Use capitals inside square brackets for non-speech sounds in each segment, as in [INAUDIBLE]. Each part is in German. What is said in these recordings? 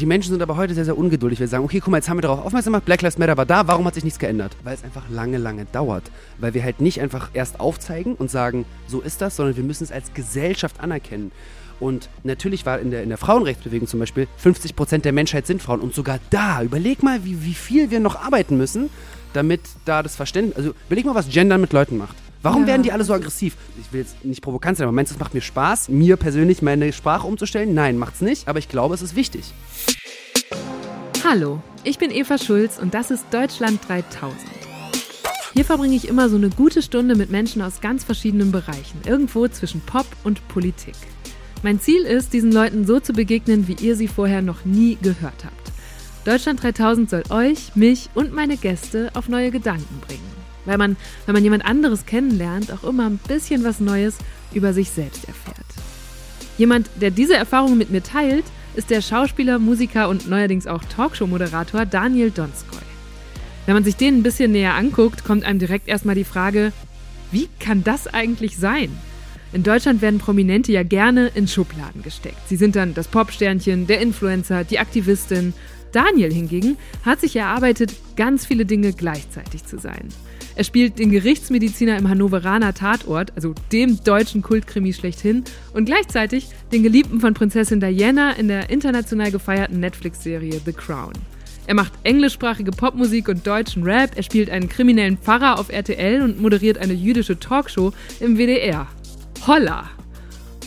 Die Menschen sind aber heute sehr, sehr ungeduldig. Wir sagen, okay, guck mal, jetzt haben wir darauf aufmerksam gemacht, Black Lives Matter war da, warum hat sich nichts geändert? Weil es einfach lange, lange dauert. Weil wir halt nicht einfach erst aufzeigen und sagen, so ist das, sondern wir müssen es als Gesellschaft anerkennen. Und natürlich war in der, in der Frauenrechtsbewegung zum Beispiel 50 Prozent der Menschheit sind Frauen. Und sogar da, überleg mal, wie, wie viel wir noch arbeiten müssen, damit da das Verständnis, also überleg mal, was Gender mit Leuten macht. Warum Ja. werden die alle so aggressiv? Ich will jetzt nicht provokant sein, aber meinst du, es macht mir Spaß, mir persönlich meine Sprache umzustellen? Nein, macht's nicht, aber ich glaube, es ist wichtig. Hallo, ich bin Eva Schulz und das ist Deutschland 3000. Hier verbringe ich immer so eine gute Stunde mit Menschen aus ganz verschiedenen Bereichen, irgendwo zwischen Pop und Politik. Mein Ziel ist, diesen Leuten so zu begegnen, wie ihr sie vorher noch nie gehört habt. Deutschland 3000 soll euch, mich und meine Gäste auf neue Gedanken bringen. Weil man, wenn man jemand anderes kennenlernt, auch immer ein bisschen was Neues über sich selbst erfährt. Jemand, der diese Erfahrung mit mir teilt, ist der Schauspieler, Musiker und neuerdings auch Talkshow-Moderator Daniel Donskoy. Wenn man sich den ein bisschen näher anguckt, kommt einem direkt erstmal die Frage, wie kann das eigentlich sein? In Deutschland werden Prominente ja gerne in Schubladen gesteckt. Sie sind dann das Popsternchen, der Influencer, die Aktivistin. Daniel hingegen hat sich erarbeitet, ganz viele Dinge gleichzeitig zu sein. Er spielt den Gerichtsmediziner im Hannoveraner Tatort, also dem deutschen Kultkrimi schlechthin, und gleichzeitig den Geliebten von Prinzessin Diana in der international gefeierten Netflix-Serie The Crown. Er macht englischsprachige Popmusik und deutschen Rap, er spielt einen kriminellen Pfarrer auf RTL und moderiert eine jüdische Talkshow im WDR. Holla!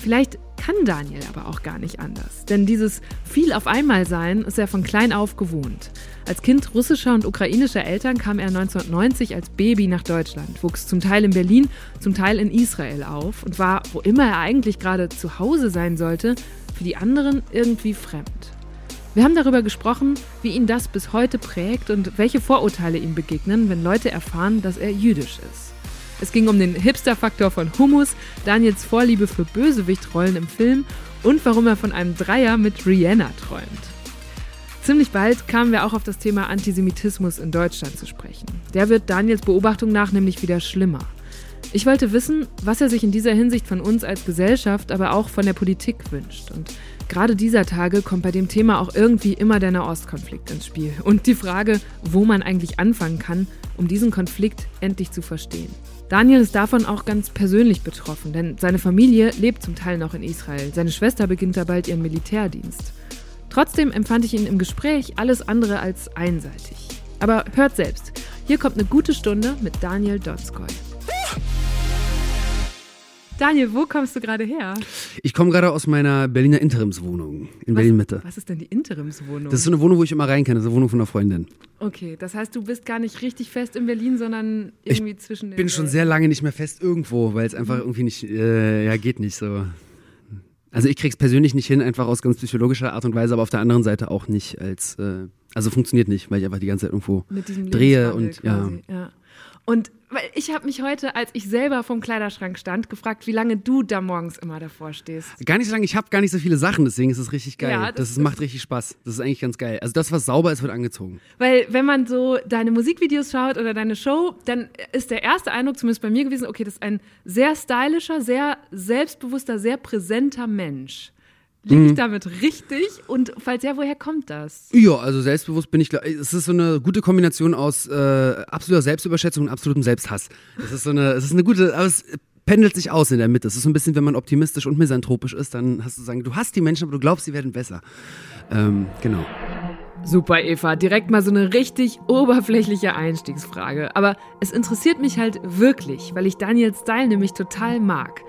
Vielleicht kann Daniel aber auch gar nicht anders, denn dieses viel auf einmal sein ist er von klein auf gewohnt. Als Kind russischer und ukrainischer Eltern kam er 1990 als Baby nach Deutschland, wuchs zum Teil in Berlin, zum Teil in Israel auf und war, wo immer er eigentlich gerade zu Hause sein sollte, für die anderen irgendwie fremd. Wir haben darüber gesprochen, wie ihn das bis heute prägt und welche Vorurteile ihm begegnen, wenn Leute erfahren, dass er jüdisch ist. Es ging um den Hipster-Faktor von Hummus, Daniels Vorliebe für Bösewichtrollen im Film und warum er von einem Dreier mit Rihanna träumt. Ziemlich bald kamen wir auch auf das Thema Antisemitismus in Deutschland zu sprechen. Der wird Daniels Beobachtung nach nämlich wieder schlimmer. Ich wollte wissen, was er sich in dieser Hinsicht von uns als Gesellschaft, aber auch von der Politik wünscht. Und gerade dieser Tage kommt bei dem Thema auch irgendwie immer der Nahostkonflikt ins Spiel. Und die Frage, wo man eigentlich anfangen kann, um diesen Konflikt endlich zu verstehen. Daniel ist davon auch ganz persönlich betroffen, denn seine Familie lebt zum Teil noch in Israel. Seine Schwester beginnt da bald ihren Militärdienst. Trotzdem empfand ich ihn im Gespräch alles andere als einseitig. Aber hört selbst. Hier kommt eine gute Stunde mit Daniel Donskoy. Daniel, wo kommst du gerade her? Ich komme gerade aus meiner Berliner Interimswohnung in Berlin-Mitte. Was ist denn die Interimswohnung? Das ist so eine Wohnung, wo ich immer rein kann. Das ist eine Wohnung von einer Freundin. okay, das heißt, du bist gar nicht richtig fest in Berlin, sondern irgendwie zwischen den Ich bin schon sehr lange nicht mehr fest irgendwo, weil es einfach irgendwie nicht, äh, ja, geht nicht so. Also ich krieg's persönlich nicht hin, einfach aus ganz psychologischer Art und Weise, aber auf der anderen Seite auch nicht als, äh, also funktioniert nicht, weil ich einfach die ganze Zeit irgendwo drehe und ja. quasi. ja. Und weil ich habe mich heute, als ich selber vom Kleiderschrank stand, gefragt, wie lange du da morgens immer davor stehst. Gar nicht so lange, ich habe gar nicht so viele Sachen, deswegen ist es richtig geil. Ja, das das macht richtig Spaß. Das ist eigentlich ganz geil. Also das, was sauber ist, wird angezogen. Weil wenn man so deine Musikvideos schaut oder deine Show, dann ist der erste Eindruck zumindest bei mir gewesen, okay, das ist ein sehr stylischer, sehr selbstbewusster, sehr präsenter Mensch. Liege Mhm. ich damit richtig? Und falls ja, woher kommt das? Ja, also selbstbewusst bin ich, es ist so eine gute Kombination aus äh, absoluter Selbstüberschätzung und absolutem Selbsthass. Es ist so eine, es ist eine gute, aber es pendelt sich aus in der Mitte. Es ist so ein bisschen, wenn man optimistisch und misanthropisch ist, dann hast du sagen, du hast die Menschen, aber du glaubst, sie werden besser. Ähm, genau. Super, Eva. Direkt mal so eine richtig oberflächliche Einstiegsfrage. Aber es interessiert mich halt wirklich, weil ich Daniels Style nämlich total mag.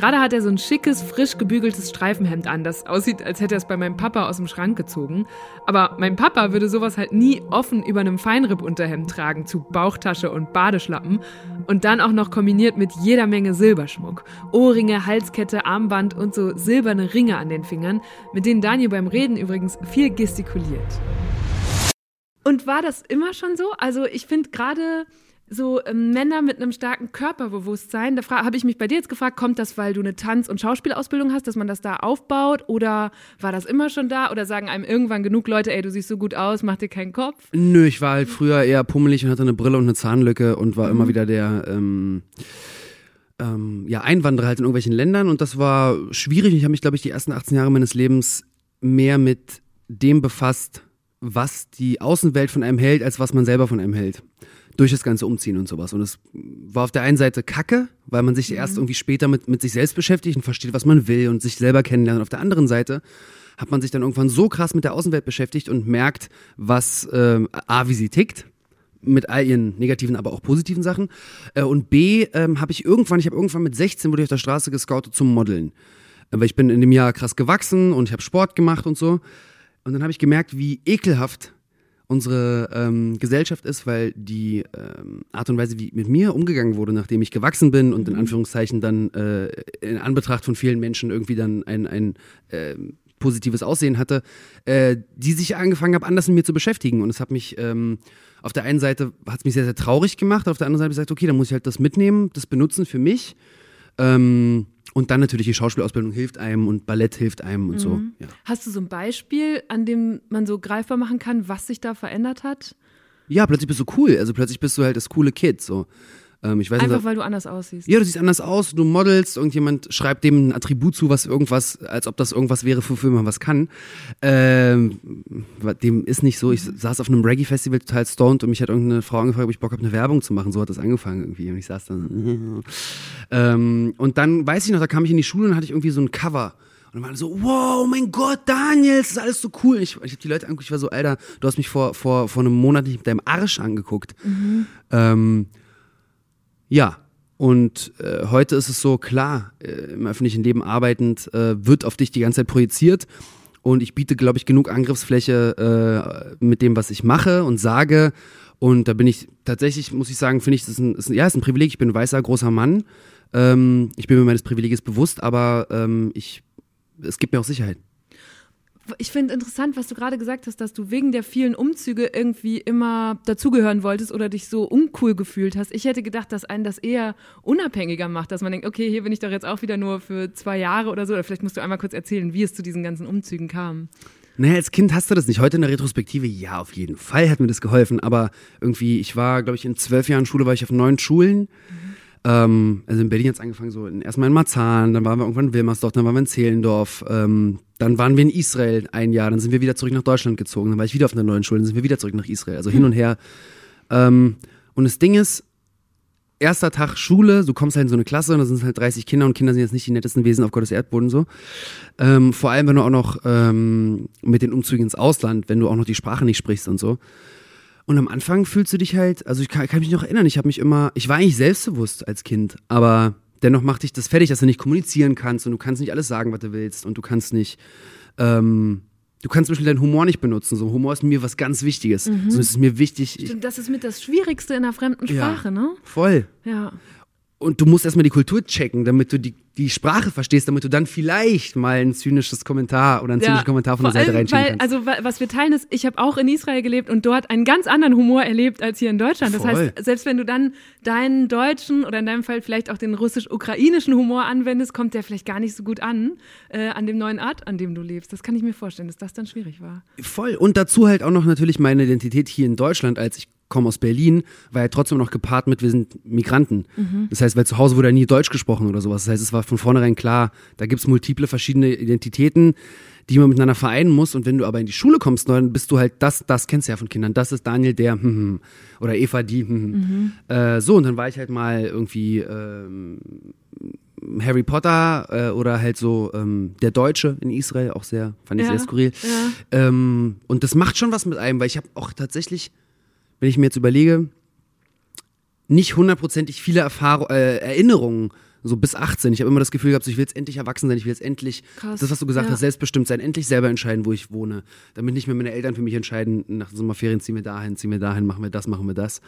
Gerade hat er so ein schickes, frisch gebügeltes Streifenhemd an, das aussieht, als hätte er es bei meinem Papa aus dem Schrank gezogen. Aber mein Papa würde sowas halt nie offen über einem Feinripp-Unterhemd tragen, zu Bauchtasche und Badeschlappen. Und dann auch noch kombiniert mit jeder Menge Silberschmuck. Ohrringe, Halskette, Armband und so silberne Ringe an den Fingern, mit denen Daniel beim Reden übrigens viel gestikuliert. Und war das immer schon so? Also ich finde gerade so ähm, Männer mit einem starken Körperbewusstsein, da habe ich mich bei dir jetzt gefragt, kommt das, weil du eine Tanz- und Schauspielausbildung hast, dass man das da aufbaut? Oder war das immer schon da? Oder sagen einem irgendwann genug Leute, ey, du siehst so gut aus, mach dir keinen Kopf? Nö, ich war halt früher eher pummelig und hatte eine Brille und eine Zahnlücke und war immer wieder der ähm, ähm, ja, Einwanderer halt in irgendwelchen Ländern und das war schwierig. Ich habe mich, glaube ich, die ersten 18 Jahre meines Lebens mehr mit dem befasst, was die Außenwelt von einem hält, als was man selber von einem hält. Durch das ganze Umziehen und sowas. Und es war auf der einen Seite kacke, weil man sich mhm. erst irgendwie später mit, mit sich selbst beschäftigt und versteht, was man will und sich selber kennenlernt. Und auf der anderen Seite hat man sich dann irgendwann so krass mit der Außenwelt beschäftigt und merkt, was ähm, A, wie sie tickt, mit all ihren negativen, aber auch positiven Sachen. Äh, und B, ähm, habe ich irgendwann, ich habe irgendwann mit 16 wurde ich auf der Straße gescoutet zum Modeln. Weil ich bin in dem Jahr krass gewachsen und ich habe Sport gemacht und so. Und dann habe ich gemerkt, wie ekelhaft unsere ähm, Gesellschaft ist, weil die ähm, Art und Weise, wie mit mir umgegangen wurde, nachdem ich gewachsen bin und in mhm. Anführungszeichen dann äh, in Anbetracht von vielen Menschen irgendwie dann ein, ein äh, positives Aussehen hatte, äh, die sich angefangen habe, anders mit mir zu beschäftigen. Und es hat mich ähm, auf der einen Seite hat es mich sehr, sehr traurig gemacht, auf der anderen Seite habe ich gesagt, okay, dann muss ich halt das mitnehmen, das benutzen für mich. Ähm, und dann natürlich die Schauspielausbildung hilft einem und Ballett hilft einem und mhm. so. Ja. Hast du so ein Beispiel, an dem man so greifbar machen kann, was sich da verändert hat? Ja, plötzlich bist du cool. Also plötzlich bist du halt das coole Kid. So. Ähm, ich weiß Einfach nicht, weil du anders aussiehst. Ja, du siehst anders aus, du modelst, irgendjemand schreibt dem ein Attribut zu, was irgendwas, als ob das irgendwas wäre, wofür man was kann. Ähm, dem ist nicht so. Ich saß auf einem Reggae-Festival total stoned und mich hat irgendeine Frau angefragt, ob ich Bock habe, eine Werbung zu machen. So hat das angefangen irgendwie. Und ich saß dann. ähm, und dann weiß ich noch, da kam ich in die Schule und hatte ich irgendwie so ein Cover. Und dann waren so, wow, mein Gott, Daniel, das ist alles so cool. Ich, ich habe die Leute angeguckt, ich war so, Alter, du hast mich vor, vor, vor einem Monat nicht mit deinem Arsch angeguckt. Mhm. Ähm, ja, und äh, heute ist es so, klar, äh, im öffentlichen Leben arbeitend äh, wird auf dich die ganze Zeit projiziert. Und ich biete, glaube ich, genug Angriffsfläche äh, mit dem, was ich mache und sage. Und da bin ich tatsächlich, muss ich sagen, finde ich, das ist ein, ist ein, ja, ist ein Privileg. Ich bin ein weißer, großer Mann. Ähm, ich bin mir meines Privileges bewusst, aber ähm, ich, es gibt mir auch Sicherheit ich finde interessant, was du gerade gesagt hast, dass du wegen der vielen Umzüge irgendwie immer dazugehören wolltest oder dich so uncool gefühlt hast. Ich hätte gedacht, dass einen das eher unabhängiger macht, dass man denkt, okay, hier bin ich doch jetzt auch wieder nur für zwei Jahre oder so. Oder vielleicht musst du einmal kurz erzählen, wie es zu diesen ganzen Umzügen kam. Naja, als Kind hast du das nicht. Heute in der Retrospektive, ja, auf jeden Fall hat mir das geholfen. Aber irgendwie, ich war, glaube ich, in zwölf Jahren Schule, war ich auf neun Schulen. Mhm ähm, also in Berlin hat es angefangen, so in, erstmal in Marzahn, dann waren wir irgendwann in Wilmersdorf, dann waren wir in Zehlendorf, ähm, dann waren wir in Israel ein Jahr, dann sind wir wieder zurück nach Deutschland gezogen, dann war ich wieder auf einer neuen Schule, dann sind wir wieder zurück nach Israel, also hin und her. Ähm, und das Ding ist, erster Tag Schule, du kommst halt in so eine Klasse und da sind halt 30 Kinder und Kinder sind jetzt nicht die nettesten Wesen auf Gottes Erdboden so. Ähm, vor allem, wenn du auch noch ähm, mit den Umzügen ins Ausland, wenn du auch noch die Sprache nicht sprichst und so. Und am Anfang fühlst du dich halt, also ich kann, kann mich noch erinnern, ich habe mich immer, ich war eigentlich selbstbewusst als Kind, aber dennoch macht dich das fertig, dass du nicht kommunizieren kannst und du kannst nicht alles sagen, was du willst und du kannst nicht, ähm, du kannst zum Beispiel deinen Humor nicht benutzen. So Humor ist mir was ganz Wichtiges. Mhm. So ist es mir wichtig. Stimmt, das ist mit das Schwierigste in einer fremden Sprache, ja, ne? Voll. Ja. Und du musst erstmal die Kultur checken, damit du die die Sprache verstehst, damit du dann vielleicht mal ein zynisches Kommentar oder einen ja, zynischen Kommentar von der Seite reinschieben kannst. Also was wir teilen ist, ich habe auch in Israel gelebt und dort einen ganz anderen Humor erlebt als hier in Deutschland. Das Voll. heißt, selbst wenn du dann deinen deutschen oder in deinem Fall vielleicht auch den russisch-ukrainischen Humor anwendest, kommt der vielleicht gar nicht so gut an äh, an dem neuen Art, an dem du lebst. Das kann ich mir vorstellen, dass das dann schwierig war. Voll. Und dazu halt auch noch natürlich meine Identität hier in Deutschland, als ich komme aus Berlin, war ja trotzdem noch gepaart mit, wir sind Migranten. Mhm. Das heißt, weil zu Hause wurde ja nie Deutsch gesprochen oder sowas. Das heißt, es war von vornherein klar, da gibt es multiple verschiedene Identitäten, die man miteinander vereinen muss. Und wenn du aber in die Schule kommst, dann bist du halt das, das kennst du ja von Kindern. Das ist Daniel der hm, hm, oder Eva die. Hm, hm. mhm. äh, so, und dann war ich halt mal irgendwie ähm, Harry Potter äh, oder halt so ähm, der Deutsche in Israel, auch sehr, fand ich ja, sehr skurril. Ja. Ähm, und das macht schon was mit einem, weil ich habe auch tatsächlich wenn ich mir jetzt überlege, nicht hundertprozentig viele Erfahrung, äh, Erinnerungen so bis 18. Ich habe immer das Gefühl gehabt, so, ich will jetzt endlich erwachsen sein, ich will jetzt endlich, Krass. das, was du gesagt ja. hast, selbstbestimmt sein, endlich selber entscheiden, wo ich wohne. Damit nicht mehr meine Eltern für mich entscheiden, nach den Sommerferien ziehen wir dahin, ziehen wir dahin, machen wir das, machen wir das.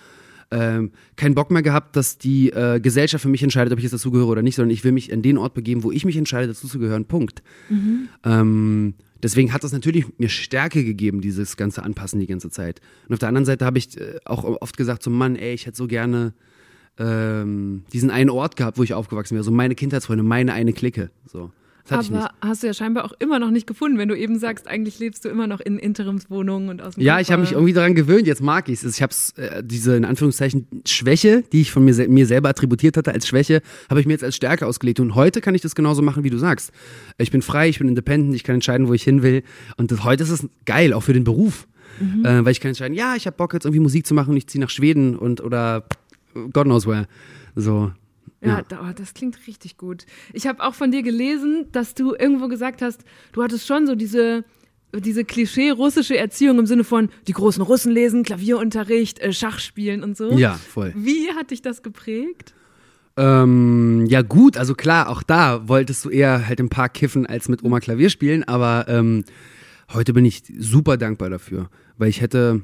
Ähm, keinen Bock mehr gehabt, dass die äh, Gesellschaft für mich entscheidet, ob ich jetzt dazugehöre oder nicht, sondern ich will mich an den Ort begeben, wo ich mich entscheide, dazu zu gehören. Punkt. Mhm. Ähm, deswegen hat das natürlich mir Stärke gegeben, dieses ganze Anpassen die ganze Zeit. Und auf der anderen Seite habe ich äh, auch oft gesagt, so Mann, ey, ich hätte so gerne ähm, diesen einen Ort gehabt, wo ich aufgewachsen wäre, so meine Kindheitsfreunde, meine eine Clique. So. Aber hast du ja scheinbar auch immer noch nicht gefunden, wenn du eben sagst, eigentlich lebst du immer noch in Interimswohnungen und aus dem Ja, ich habe mich irgendwie daran gewöhnt, jetzt mag ich es. Ich habe äh, diese, in Anführungszeichen, Schwäche, die ich von mir, mir selber attributiert hatte als Schwäche, habe ich mir jetzt als Stärke ausgelegt. Und heute kann ich das genauso machen, wie du sagst. Ich bin frei, ich bin independent, ich kann entscheiden, wo ich hin will. Und das, heute ist es geil, auch für den Beruf. Äh, weil ich kann entscheiden, ja, ich habe Bock jetzt irgendwie Musik zu machen und ich ziehe nach Schweden und oder God knows where. So. Ja, Ja. oh, das klingt richtig gut. Ich habe auch von dir gelesen, dass du irgendwo gesagt hast, du hattest schon so diese, diese Klischee-russische Erziehung im Sinne von die großen Russen lesen, Klavierunterricht, äh, Schach spielen und so. Ja, voll. Wie hat dich das geprägt? Ähm, ja gut, also klar, auch da wolltest du eher halt im Park kiffen als mit Oma Klavier spielen, aber ähm, heute bin ich super dankbar dafür, weil ich hätte,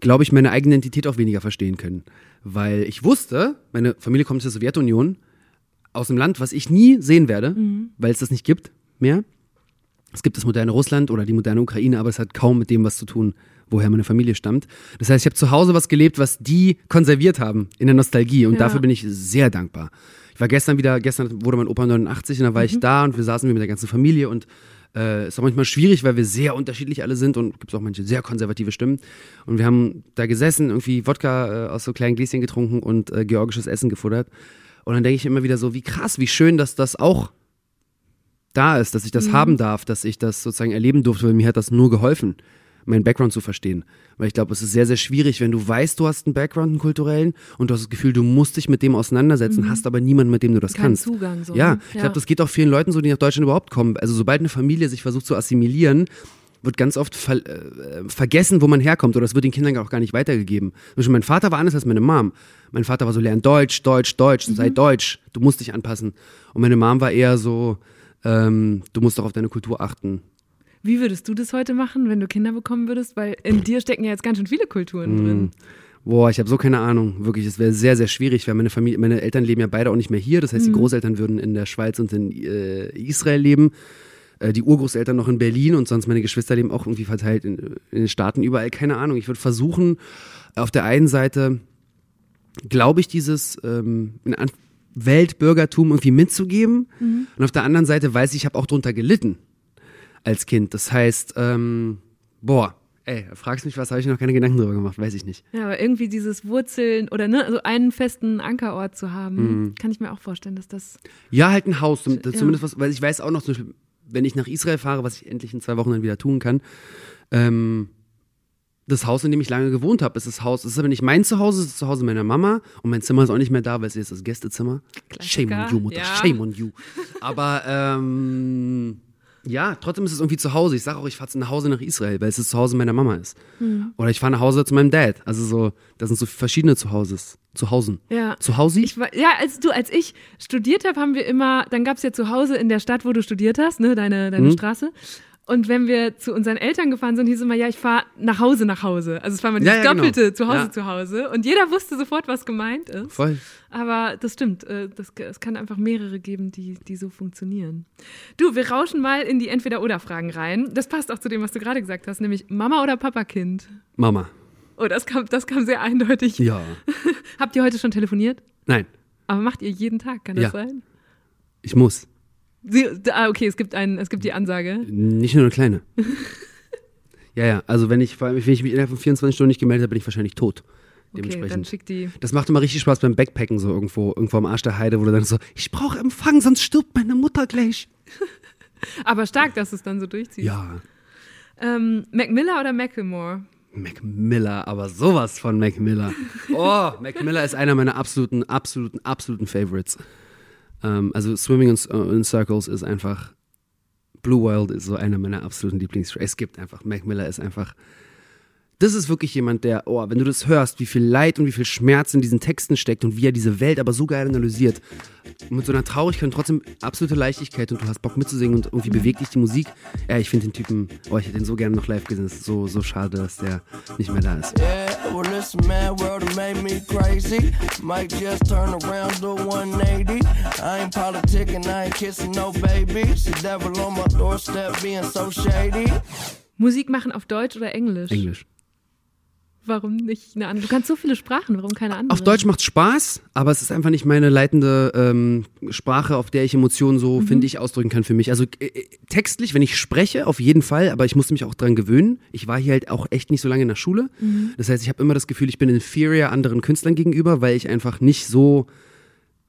glaube ich, meine eigene Identität auch weniger verstehen können, weil ich wusste, meine Familie kommt aus der Sowjetunion, aus einem Land, was ich nie sehen werde, weil es das nicht gibt mehr. Es gibt das moderne Russland oder die moderne Ukraine, aber es hat kaum mit dem was zu tun, woher meine Familie stammt. Das heißt, ich habe zu Hause was gelebt, was die konserviert haben in der Nostalgie und Ja. dafür bin ich sehr dankbar. Ich war gestern wieder, gestern wurde mein Opa 89 und da war ich da und wir saßen mit der ganzen Familie und äh, ist auch manchmal schwierig, weil wir sehr unterschiedlich alle sind und gibt es auch manche sehr konservative Stimmen. Und wir haben da gesessen, irgendwie Wodka äh, aus so kleinen Gläschen getrunken und äh, georgisches Essen gefuttert. Und dann denke ich immer wieder so, wie krass, wie schön, dass das auch da ist, dass ich das haben darf, dass ich das sozusagen erleben durfte, weil mir hat das nur geholfen, meinen Background zu verstehen. Weil ich glaube, es ist sehr, sehr schwierig, wenn du weißt, du hast einen Background, einen kulturellen, und du hast das Gefühl, du musst dich mit dem auseinandersetzen, hast aber niemanden, mit dem du das Keinen kannst. Zugang so, Ja, ne? ich glaube, das geht auch vielen Leuten so, die nach Deutschland überhaupt kommen. Also sobald eine Familie sich versucht zu assimilieren, wird ganz oft ver äh, vergessen, wo man herkommt, oder es wird den Kindern auch gar nicht weitergegeben. Zum Beispiel mein Vater war anders als meine Mom. Mein Vater war so, lern Deutsch, Deutsch, Deutsch, sei Deutsch, du musst dich anpassen. Und meine Mom war eher so, ähm, du musst doch auf deine Kultur achten. Wie würdest du das heute machen, wenn du Kinder bekommen würdest? Weil in dir stecken ja jetzt ganz schön viele Kulturen Mhm. drin. Boah, ich habe so keine Ahnung. Wirklich, es wäre sehr, sehr schwierig, weil meine Familie, meine Eltern leben ja beide auch nicht mehr hier. Das heißt, die Großeltern würden in der Schweiz und in äh, Israel leben. Äh, die Urgroßeltern noch in Berlin und sonst meine Geschwister leben auch irgendwie verteilt in, in den Staaten überall. Keine Ahnung. Ich würde versuchen, auf der einen Seite, glaube ich, dieses ähm, in Weltbürgertum irgendwie mitzugeben. Und auf der anderen Seite weiß ich, ich habe auch drunter gelitten als Kind. Das heißt, ähm, boah, ey, fragst mich was, habe ich noch keine Gedanken drüber gemacht, weiß ich nicht. Ja, aber irgendwie dieses Wurzeln oder ne, also einen festen Ankerort zu haben, Mhm. kann ich mir auch vorstellen, dass das. Ja, halt ein Haus, Ja. zumindest was, weil ich weiß auch noch, zum Beispiel, wenn ich nach Israel fahre, was ich endlich in zwei Wochen dann wieder tun kann, ähm, das Haus, in dem ich lange gewohnt habe, ist das Haus, es ist aber nicht mein Zuhause, es ist das Zuhause meiner Mama und mein Zimmer ist auch nicht mehr da, weil es ist das Gästezimmer. Shame on you, Mutter, ja. shame on you. Aber ähm, ja, trotzdem ist es irgendwie zu Hause. Ich sage auch, ich fahre nach Hause nach Israel, weil es das Zuhause meiner Mama ist. Hm. Oder ich fahre nach Hause zu meinem Dad. Also so, das sind so verschiedene Zuhauses. Zuhausen. Ja. Zuhause? Ich war, ja, als du, als ich studiert habe, haben wir immer, dann gab es ja zu Hause in der Stadt, wo du studiert hast, ne, deine, deine Mhm. Straße. Und wenn wir zu unseren Eltern gefahren sind, hieß es immer, ja, ich fahre nach Hause nach Hause. Also es war immer Ja, dieses ja, genau. doppelte zu Hause Ja. zu Hause. Und jeder wusste sofort, was gemeint ist. Voll. Aber das stimmt, äh, das, es kann einfach mehrere geben, die, die so funktionieren. Du, wir rauschen mal in die Entweder-Oder-Fragen rein. Das passt auch zu dem, was du gerade gesagt hast, nämlich Mama oder Papa-Kind. Mama. Oh, das kam, das kam sehr eindeutig. Ja. [LAUGHS] Habt ihr heute schon telefoniert? Nein, Aber macht ihr jeden Tag, kann das sein? ich muss. Sie, ah, okay, es gibt, ein, es gibt die Ansage. Nicht nur eine kleine. ja, ja. Also wenn ich, vor allem, wenn ich mich innerhalb von 24 Stunden nicht gemeldet habe, bin ich wahrscheinlich tot. Okay, dann Dementsprechend. schickt die. das macht immer richtig Spaß beim Backpacken, so irgendwo, irgendwo am Arsch der Heide, wo du dann so, ich brauche Empfang, sonst stirbt meine Mutter gleich. [LAUGHS] Aber stark, dass es dann so durchziehst. Ja. Ähm, Mac Miller oder Macklemore? Mac Miller, aber sowas von Mac Miller. [LAUGHS] Oh, Mac Miller ist einer meiner absoluten, absoluten, absoluten Favorites. Ähm, also Swimming in, in Circles ist einfach, Blue Wild ist so einer meiner absoluten Lieblings. Es gibt einfach, Mac Miller ist einfach, das ist wirklich jemand, der, oh, wenn du das hörst, wie viel Leid und wie viel Schmerz in diesen Texten steckt und wie er diese Welt aber so geil analysiert. Mit so einer Traurigkeit und trotzdem absolute Leichtigkeit und du hast Bock mitzusingen und irgendwie bewegt dich die Musik. Ja, ich finde den Typen, oh, ich hätte den so gerne noch live gesehen. Es ist so, so schade, dass der nicht mehr da ist. Yeah, well, listen, man, world made me crazy. Might just turn around, do 180. I ain't politicking, I ain't kissing no babies. The devil on my doorstep being so shady. Musik machen auf Deutsch oder Englisch? Englisch. Warum nicht eine andere? Du kannst so viele Sprachen, warum keine andere? Auf Deutsch macht Spaß, aber es ist einfach nicht meine leitende ähm, Sprache, auf der ich Emotionen so, Mhm. finde ich, ausdrücken kann für mich. Also äh, äh, textlich, wenn ich spreche, auf jeden Fall, aber ich musste mich auch dran gewöhnen. Ich war hier halt auch echt nicht so lange in der Schule. Mhm. Das heißt, ich habe immer das Gefühl, ich bin inferior anderen Künstlern gegenüber, weil ich einfach nicht so.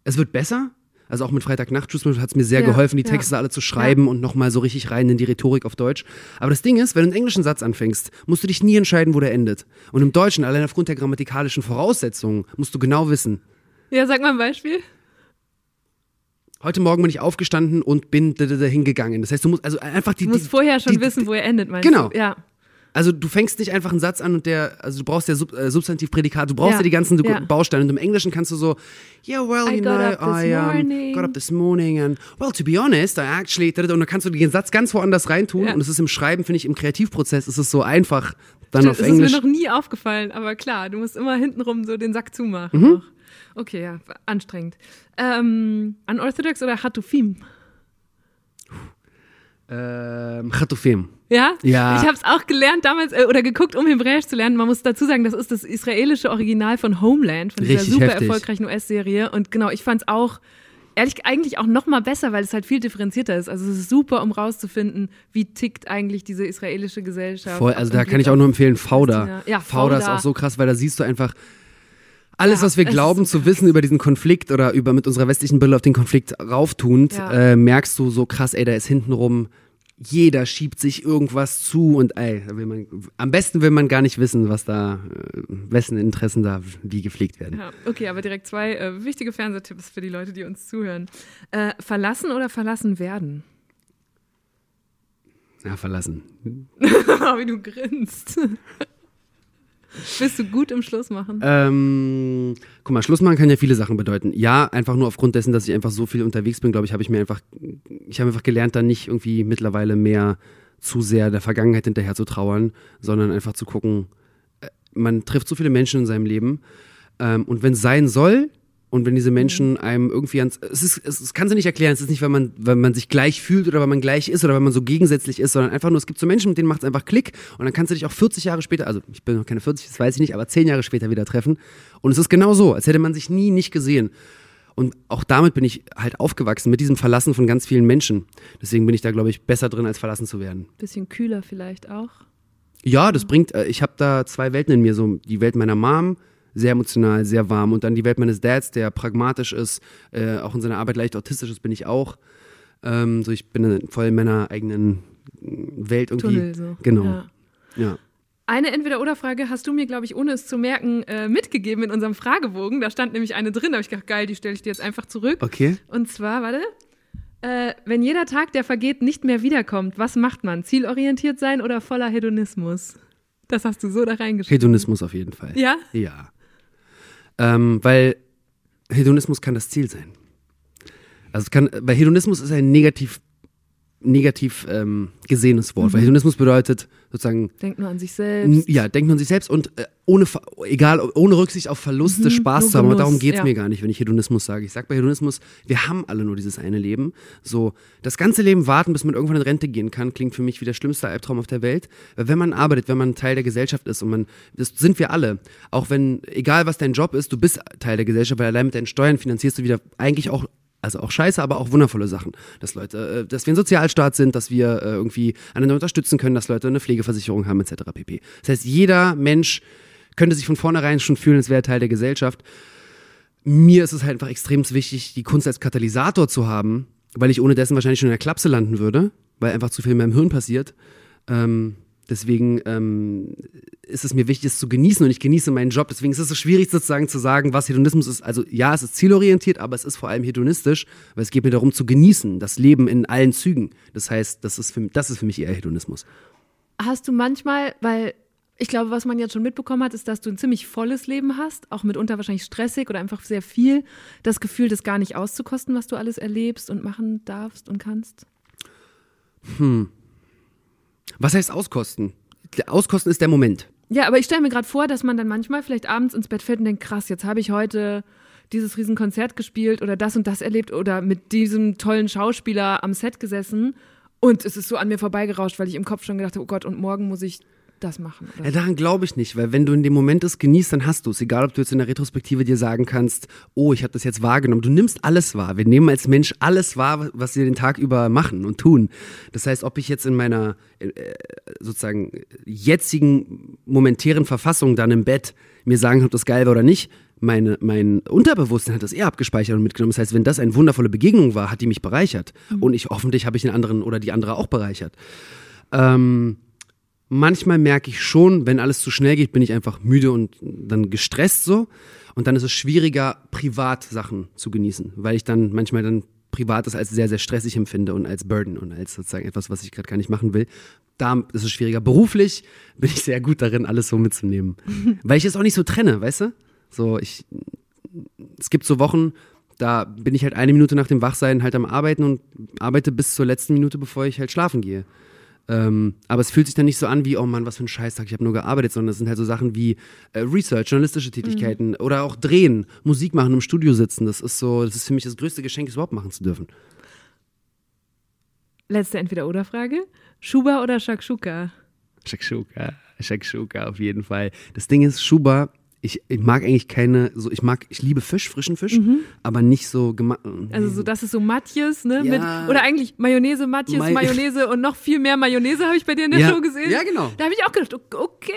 Es wird besser. Also auch mit Freitagnacht hat es mir sehr Ja, geholfen, die ja. Texte alle zu schreiben und nochmal so richtig rein in die Rhetorik auf Deutsch. Aber das Ding ist, wenn du einen englischen Satz anfängst, musst du dich nie entscheiden, wo der endet. Und im Deutschen, allein aufgrund der grammatikalischen Voraussetzungen, musst du genau wissen. Ja, sag mal ein Beispiel. Heute Morgen bin ich aufgestanden und bin da, hingegangen. Das heißt, du musst also einfach die. Du musst die, vorher schon die, wissen, wo er endet, meinst Genau. du? Ja. Also du fängst nicht einfach einen Satz an und der, also du brauchst ja Sub, äh, Substantiv, Prädikat, du brauchst ja, Ja, die ganzen ja. Bausteine. Und im Englischen kannst du so, yeah, well, I you got know, up this I um, morning." got up this morning and, well, to be honest, I actually, und dann kannst du den Satz ganz woanders reintun. Ja. Und es ist im Schreiben, finde ich, im Kreativprozess ist es so einfach, dann Stimmt, auf das Englisch. ist mir noch nie aufgefallen, aber klar, du musst immer hintenrum so den Sack zumachen. Mhm. Okay, ja, anstrengend. Ähm, unorthodox oder Hatufim? ähm, Chatufim. Ja? Ja. Ich habe es auch gelernt damals äh, oder geguckt, um Hebräisch zu lernen. Man muss dazu sagen, das ist das israelische Original von Homeland, von dieser Richtig super heftig. erfolgreichen US-Serie. Und genau, ich fand es auch ehrlich eigentlich auch noch mal besser, weil es halt viel differenzierter ist. Also es ist super, um rauszufinden, wie tickt eigentlich diese israelische Gesellschaft. Voll, also da kann ich auch nur empfehlen, Fauda. Ja, Fauda ist auch so krass, weil da siehst du einfach alles, Ja, was wir glauben zu wissen über diesen Konflikt oder über mit unserer westlichen Brille auf den Konflikt rauftuend, Ja. äh, merkst du so krass, ey, da ist hintenrum, jeder schiebt sich irgendwas zu und ey, will man, am besten will man gar nicht wissen, was da, äh, wessen Interessen da wie gepflegt werden. Ja, okay, aber direkt zwei äh, wichtige Fernsehtipps für die Leute, die uns zuhören. Äh, verlassen oder verlassen werden? Ja, verlassen. [LAUGHS] Wie du grinst. Bist du gut im Schluss machen? Ähm, guck mal, Schluss machen kann ja viele Sachen bedeuten. Ja, einfach nur aufgrund dessen, dass ich einfach so viel unterwegs bin, glaube ich, habe ich mir einfach, ich habe einfach gelernt, da nicht irgendwie mittlerweile mehr zu sehr der Vergangenheit hinterher zu trauern, sondern einfach zu gucken, äh, man trifft so viele Menschen in seinem Leben ähm, und wenn es sein soll und wenn diese Menschen einem irgendwie ans, es ist, es, es kann sie nicht erklären, es ist nicht, wenn man, wenn man sich gleich fühlt oder wenn man gleich ist oder wenn man so gegensätzlich ist, sondern einfach nur, es gibt so Menschen, mit denen macht es einfach Klick und dann kannst du dich auch 40 Jahre später, also ich bin noch keine 40, das weiß ich nicht, aber 10 Jahre später wieder treffen und es ist genau so, als hätte man sich nie nicht gesehen. Und auch damit bin ich halt aufgewachsen, mit diesem Verlassen von ganz vielen Menschen. Deswegen bin ich da, glaube ich, besser drin, als verlassen zu werden. Bisschen kühler vielleicht auch. Ja, das bringt, äh, ich habe da zwei Welten in mir, so die Welt meiner Mom, sehr emotional, sehr warm und dann die Welt meines Dads, der pragmatisch ist, äh, auch in seiner Arbeit leicht autistisch ist, bin ich auch. Ähm, so ich bin voll in meiner eigenen Welt irgendwie. Tunnel so. Genau. Ja. Ja. Eine Entweder-Oder-Frage hast du mir, glaube ich, ohne es zu merken, äh, mitgegeben in unserem Fragebogen. Da stand nämlich eine drin, da habe ich gedacht, geil, die stelle ich dir jetzt einfach zurück. Okay. Und zwar, warte, äh, wenn jeder Tag, der vergeht, nicht mehr wiederkommt, was macht man? Zielorientiert sein oder voller Hedonismus? Das hast du so da reingeschrieben. Hedonismus auf jeden Fall. Ja? Ja. Ähm, weil Hedonismus kann das Ziel sein. Also kann, weil Hedonismus ist ein negativ, negativ ähm, gesehenes Wort. Mhm. Weil Hedonismus bedeutet sozusagen Denkt nur an sich selbst. Ja, denkt nur an sich selbst und äh, ohne, egal, ohne Rücksicht auf Verluste, Spaß Mhm, nur zu haben. Aber darum geht's ja. mir gar nicht, wenn ich Hedonismus sage. Ich sage bei Hedonismus, wir haben alle nur dieses eine Leben. So, das ganze Leben warten, bis man irgendwann in Rente gehen kann, klingt für mich wie der schlimmste Albtraum auf der Welt. Weil wenn man arbeitet, wenn man Teil der Gesellschaft ist und man, das sind wir alle. Auch wenn, egal was dein Job ist, du bist Teil der Gesellschaft, weil allein mit deinen Steuern finanzierst du wieder eigentlich auch also auch scheiße, aber auch wundervolle Sachen. Dass Leute, äh, dass wir ein Sozialstaat sind, dass wir äh, irgendwie einander unterstützen können, dass Leute eine Pflegeversicherung haben, etc. pp. Das heißt, jeder Mensch könnte sich von vornherein schon fühlen, als wäre Teil der Gesellschaft. Mir ist es halt einfach extrem wichtig, die Kunst als Katalysator zu haben, weil ich ohne dessen wahrscheinlich schon in der Klapse landen würde, weil einfach zu viel in meinem Hirn passiert. Ähm, deswegen ähm, ist es mir wichtig, es zu genießen und ich genieße meinen Job. Deswegen ist es so schwierig sozusagen zu sagen, was Hedonismus ist. Also ja, es ist zielorientiert, aber es ist vor allem hedonistisch, weil es geht mir darum zu genießen, das Leben in allen Zügen. Das heißt, das ist für, das ist für mich eher Hedonismus. Hast du manchmal, weil ich glaube, was man jetzt schon mitbekommen hat, ist, dass du ein ziemlich volles Leben hast, auch mitunter wahrscheinlich stressig oder einfach sehr viel, das Gefühl, das gar nicht auszukosten, was du alles erlebst und machen darfst und kannst? Was heißt auskosten? Auskosten ist der Moment. Ja, aber ich stelle mir gerade vor, dass man dann manchmal vielleicht abends ins Bett fällt und denkt, krass, jetzt habe ich heute dieses Riesenkonzert gespielt oder das und das erlebt oder mit diesem tollen Schauspieler am Set gesessen und es ist so an mir vorbeigerauscht, weil ich im Kopf schon gedacht habe, oh Gott, und morgen muss ich das machen. Ja, daran glaube ich nicht, weil wenn du in dem Moment es genießt, dann hast du es. Egal, ob du jetzt in der Retrospektive dir sagen kannst, oh, ich habe das jetzt wahrgenommen. Du nimmst alles wahr. Wir nehmen als Mensch alles wahr, was wir den Tag über machen und tun. Das heißt, ob ich jetzt in meiner äh, sozusagen jetzigen momentären Verfassung dann im Bett mir sagen, ob das geil war oder nicht, meine, mein Unterbewusstsein hat das eher abgespeichert und mitgenommen. Das heißt, wenn das eine wundervolle Begegnung war, hat die mich bereichert. Mhm. Und ich hoffentlich habe ich den anderen oder die andere auch bereichert. Ähm, manchmal merke ich schon, wenn alles zu schnell geht, bin ich einfach müde und dann gestresst so. Und dann ist es schwieriger, privat Sachen zu genießen, weil ich dann manchmal dann privat das als sehr, sehr stressig empfinde und als Burden und als sozusagen etwas, was ich gerade gar nicht machen will. Da ist es schwieriger. Beruflich [LAUGHS] bin ich sehr gut darin, alles so mitzunehmen. [LAUGHS] weil ich es auch nicht so trenne, weißt du? So, ich, es gibt so Wochen, da bin ich halt eine Minute nach dem Wachsein halt am Arbeiten und arbeite bis zur letzten Minute, bevor ich halt schlafen gehe. Ähm, aber es fühlt sich dann nicht so an wie, oh Mann, was für ein Scheißtag, ich habe nur gearbeitet, sondern es sind halt so Sachen wie äh, Research, journalistische Tätigkeiten mhm. oder auch drehen, Musik machen, im Studio sitzen. Das ist so, das ist für mich das größte Geschenk, es überhaupt machen zu dürfen. Letzte Entweder-Oder-Frage. Schuba oder Shakshuka? Shakshuka, Shakshuka auf jeden Fall. Das Ding ist, Schuba ich, ich, mag eigentlich keine, so ich mag, ich liebe Fisch, frischen Fisch, mhm. aber nicht so gemacht. Also so, das ist so Matjes, ne? Ja. Mit, oder eigentlich Mayonnaise, Matjes, Ma Mayonnaise und noch viel mehr Mayonnaise habe ich bei dir in der ja. Show gesehen. Ja, genau. Da habe ich auch gedacht, okay.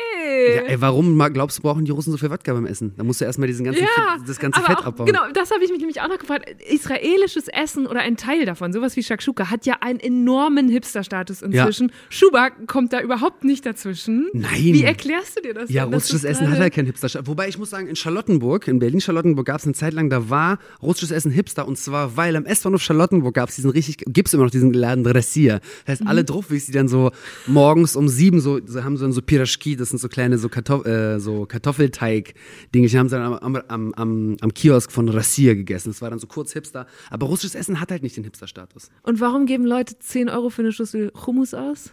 Ja, ey, warum glaubst du, brauchen die Russen so viel Wodka beim Essen? Da musst du erstmal diesen ganzen Fett, das ganze Fett auch, abbauen. Genau, das habe ich mich nämlich auch noch gefragt. Israelisches Essen oder ein Teil davon, sowas wie Shakshuka, hat ja einen enormen Hipster-Status inzwischen. Schuba kommt da überhaupt nicht dazwischen. Nein. Wie erklärst du dir das? Ja, denn, russisches Essen hat ja keinen Hipster-Status. Wobei ich muss sagen, in Charlottenburg, in Berlin-Charlottenburg gab es eine Zeit lang, da war russisches Essen Hipster und zwar, weil am S-Bahnhof Charlottenburg gab es diesen richtig, gibt es immer noch diesen Laden Dressier. Das heißt, mhm. alle Druffis, die dann so morgens um sieben so, so haben so, dann so Piraschki, das sind so kleine so, Kartoff äh, so Kartoffelteig-Dinge, die haben sie dann am, am, am, am Kiosk von Rassier gegessen. Das war dann so kurz Hipster. Aber russisches Essen hat halt nicht den Hipster-Status. Und warum geben Leute 10 Euro für eine Schüssel Hummus aus?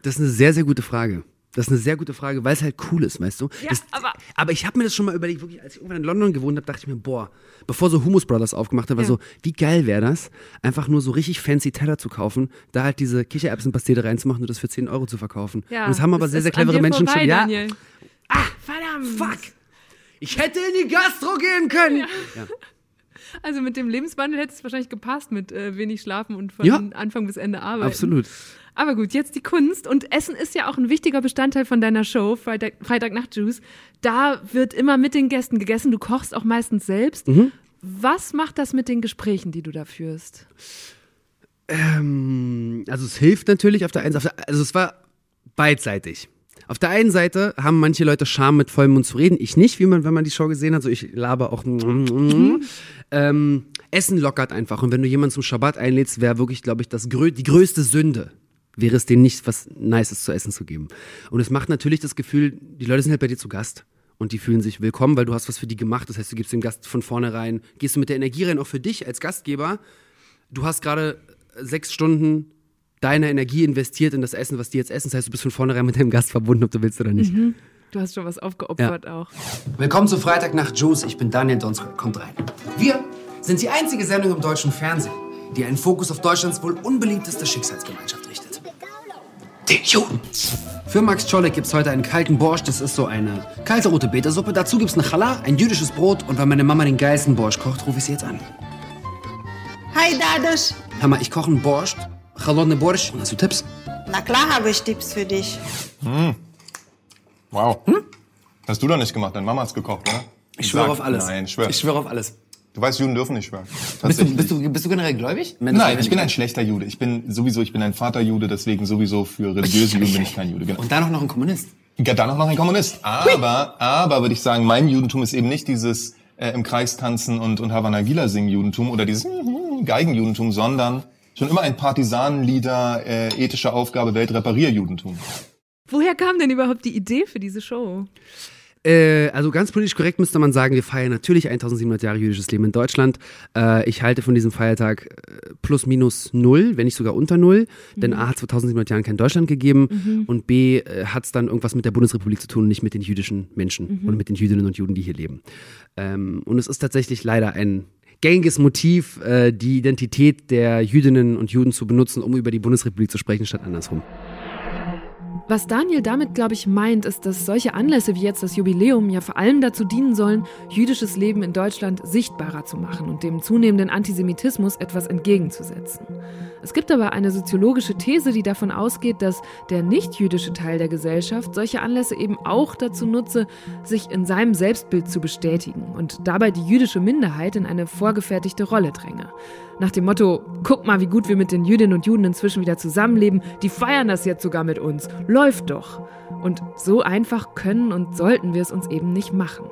Das ist eine sehr, sehr gute Frage. Das ist eine sehr gute Frage, weil es halt cool ist, weißt du? Ja, das, aber, aber ich habe mir das schon mal überlegt, wirklich, als ich irgendwann in London gewohnt habe, dachte ich mir, boah, bevor so Hummus Brothers aufgemacht haben, war ja. so, wie geil wäre das, einfach nur so richtig fancy Teller zu kaufen, da halt diese Kichererbsenpastete reinzumachen und das für 10 Euro zu verkaufen. Ja, und das haben aber sehr, sehr clevere Menschen vorbei, schon. Ja. Daniel. Ah, verdammt. Fuck. Ich hätte in die Gastro gehen können. Ja. Also mit dem Lebenswandel hätte es wahrscheinlich gepasst mit äh, wenig Schlafen und von Anfang bis Ende arbeiten. Absolut. Aber gut, jetzt die Kunst. Und Essen ist ja auch ein wichtiger Bestandteil von deiner Show, Freitag, Freitag Nacht Juice. Da wird immer mit den Gästen gegessen. Du kochst auch meistens selbst. Mhm. Was macht das mit den Gesprächen, die du da führst? Ähm, also es hilft natürlich auf der einen Seite, also es war beidseitig. Auf der einen Seite haben manche Leute Scham, mit vollem Mund zu reden. Ich nicht, wie man, wenn man die Show gesehen hat. So, ich laber auch. Mhm. Ähm, Essen lockert einfach. Und wenn du jemanden zum Schabbat einlädst, wäre wirklich, glaube ich, das, die größte Sünde, wäre es denen nicht was Nices zu essen zu geben. Und es macht natürlich das Gefühl, die Leute sind halt bei dir zu Gast und die fühlen sich willkommen, weil du hast was für die gemacht. Das heißt, du gibst dem Gast von vornherein, gehst du mit der Energie rein, auch für dich als Gastgeber. Du hast gerade sechs Stunden deiner Energie investiert in das Essen, was die jetzt essen. Das heißt, du bist von vornherein mit deinem Gast verbunden, ob du willst oder nicht. Mhm. Du hast schon was aufgeopfert ja. auch. Willkommen zu Freitag nach Juice. Ich bin Daniel Donskoy. Kommt rein. Wir sind die einzige Sendung im deutschen Fernsehen, die einen Fokus auf Deutschlands wohl unbeliebteste Schicksalsgemeinschaft richtet den Juden. Für Max Czolek gibt es heute einen kalten Borscht. Das ist so eine kalte rote Betesuppe. Dazu gibt es eine Challah, ein jüdisches Brot. Und weil meine Mama den geilsten Borscht kocht, rufe ich sie jetzt an. Hi, Dados. Hammer, ich koche einen Borscht. Chalodne Borscht. Und hast du Tipps? Na klar habe ich Tipps für dich. Hm. Wow. Hm? Hast du doch nicht gemacht. Deine Mama hat's gekocht, oder? Ich schwöre auf alles. Nein, schwör. Ich schwöre auf alles. Du weißt, Juden dürfen nicht schwören. Bist du, bist, du, bist du generell gläubig? Nein, ich bin ein schlechter Jude. Ich bin sowieso, ich bin ein Vaterjude, deswegen sowieso für religiöse Juden bin ich kein Jude. Genau. Und dann auch noch ein Kommunist. Ja, dann auch noch ein Kommunist. Aber, aber würde ich sagen, mein Judentum ist eben nicht dieses äh, im Kreis tanzen und, und Havana Gila singen Judentum oder dieses Geigenjudentum, sondern schon immer ein Partisanenlieder, äh, ethische Aufgabe, Weltreparier-Judentum. Woher kam denn überhaupt die Idee für diese Show? Äh, also ganz politisch korrekt müsste man sagen, wir feiern natürlich 1700 Jahre jüdisches Leben in Deutschland. Äh, ich halte von diesem Feiertag äh, plus minus null, wenn nicht sogar unter null. Mhm. Denn A hat es vor 1700 Jahren kein Deutschland gegeben mhm. und B äh, hat es dann irgendwas mit der Bundesrepublik zu tun, nicht mit den jüdischen Menschen mhm. und mit den Jüdinnen und Juden, die hier leben. Ähm, und es ist tatsächlich leider ein gängiges Motiv, äh, die Identität der Jüdinnen und Juden zu benutzen, um über die Bundesrepublik zu sprechen, statt andersrum. Was Daniel damit, glaube ich, meint, ist, dass solche Anlässe wie jetzt das Jubiläum ja vor allem dazu dienen sollen, jüdisches Leben in Deutschland sichtbarer zu machen und dem zunehmenden Antisemitismus etwas entgegenzusetzen. Es gibt aber eine soziologische These, die davon ausgeht, dass der nicht-jüdische Teil der Gesellschaft solche Anlässe eben auch dazu nutze, sich in seinem Selbstbild zu bestätigen und dabei die jüdische Minderheit in eine vorgefertigte Rolle dränge. Nach dem Motto, guck mal, wie gut wir mit den Jüdinnen und Juden inzwischen wieder zusammenleben, die feiern das jetzt sogar mit uns, läuft doch. Und so einfach können und sollten wir es uns eben nicht machen.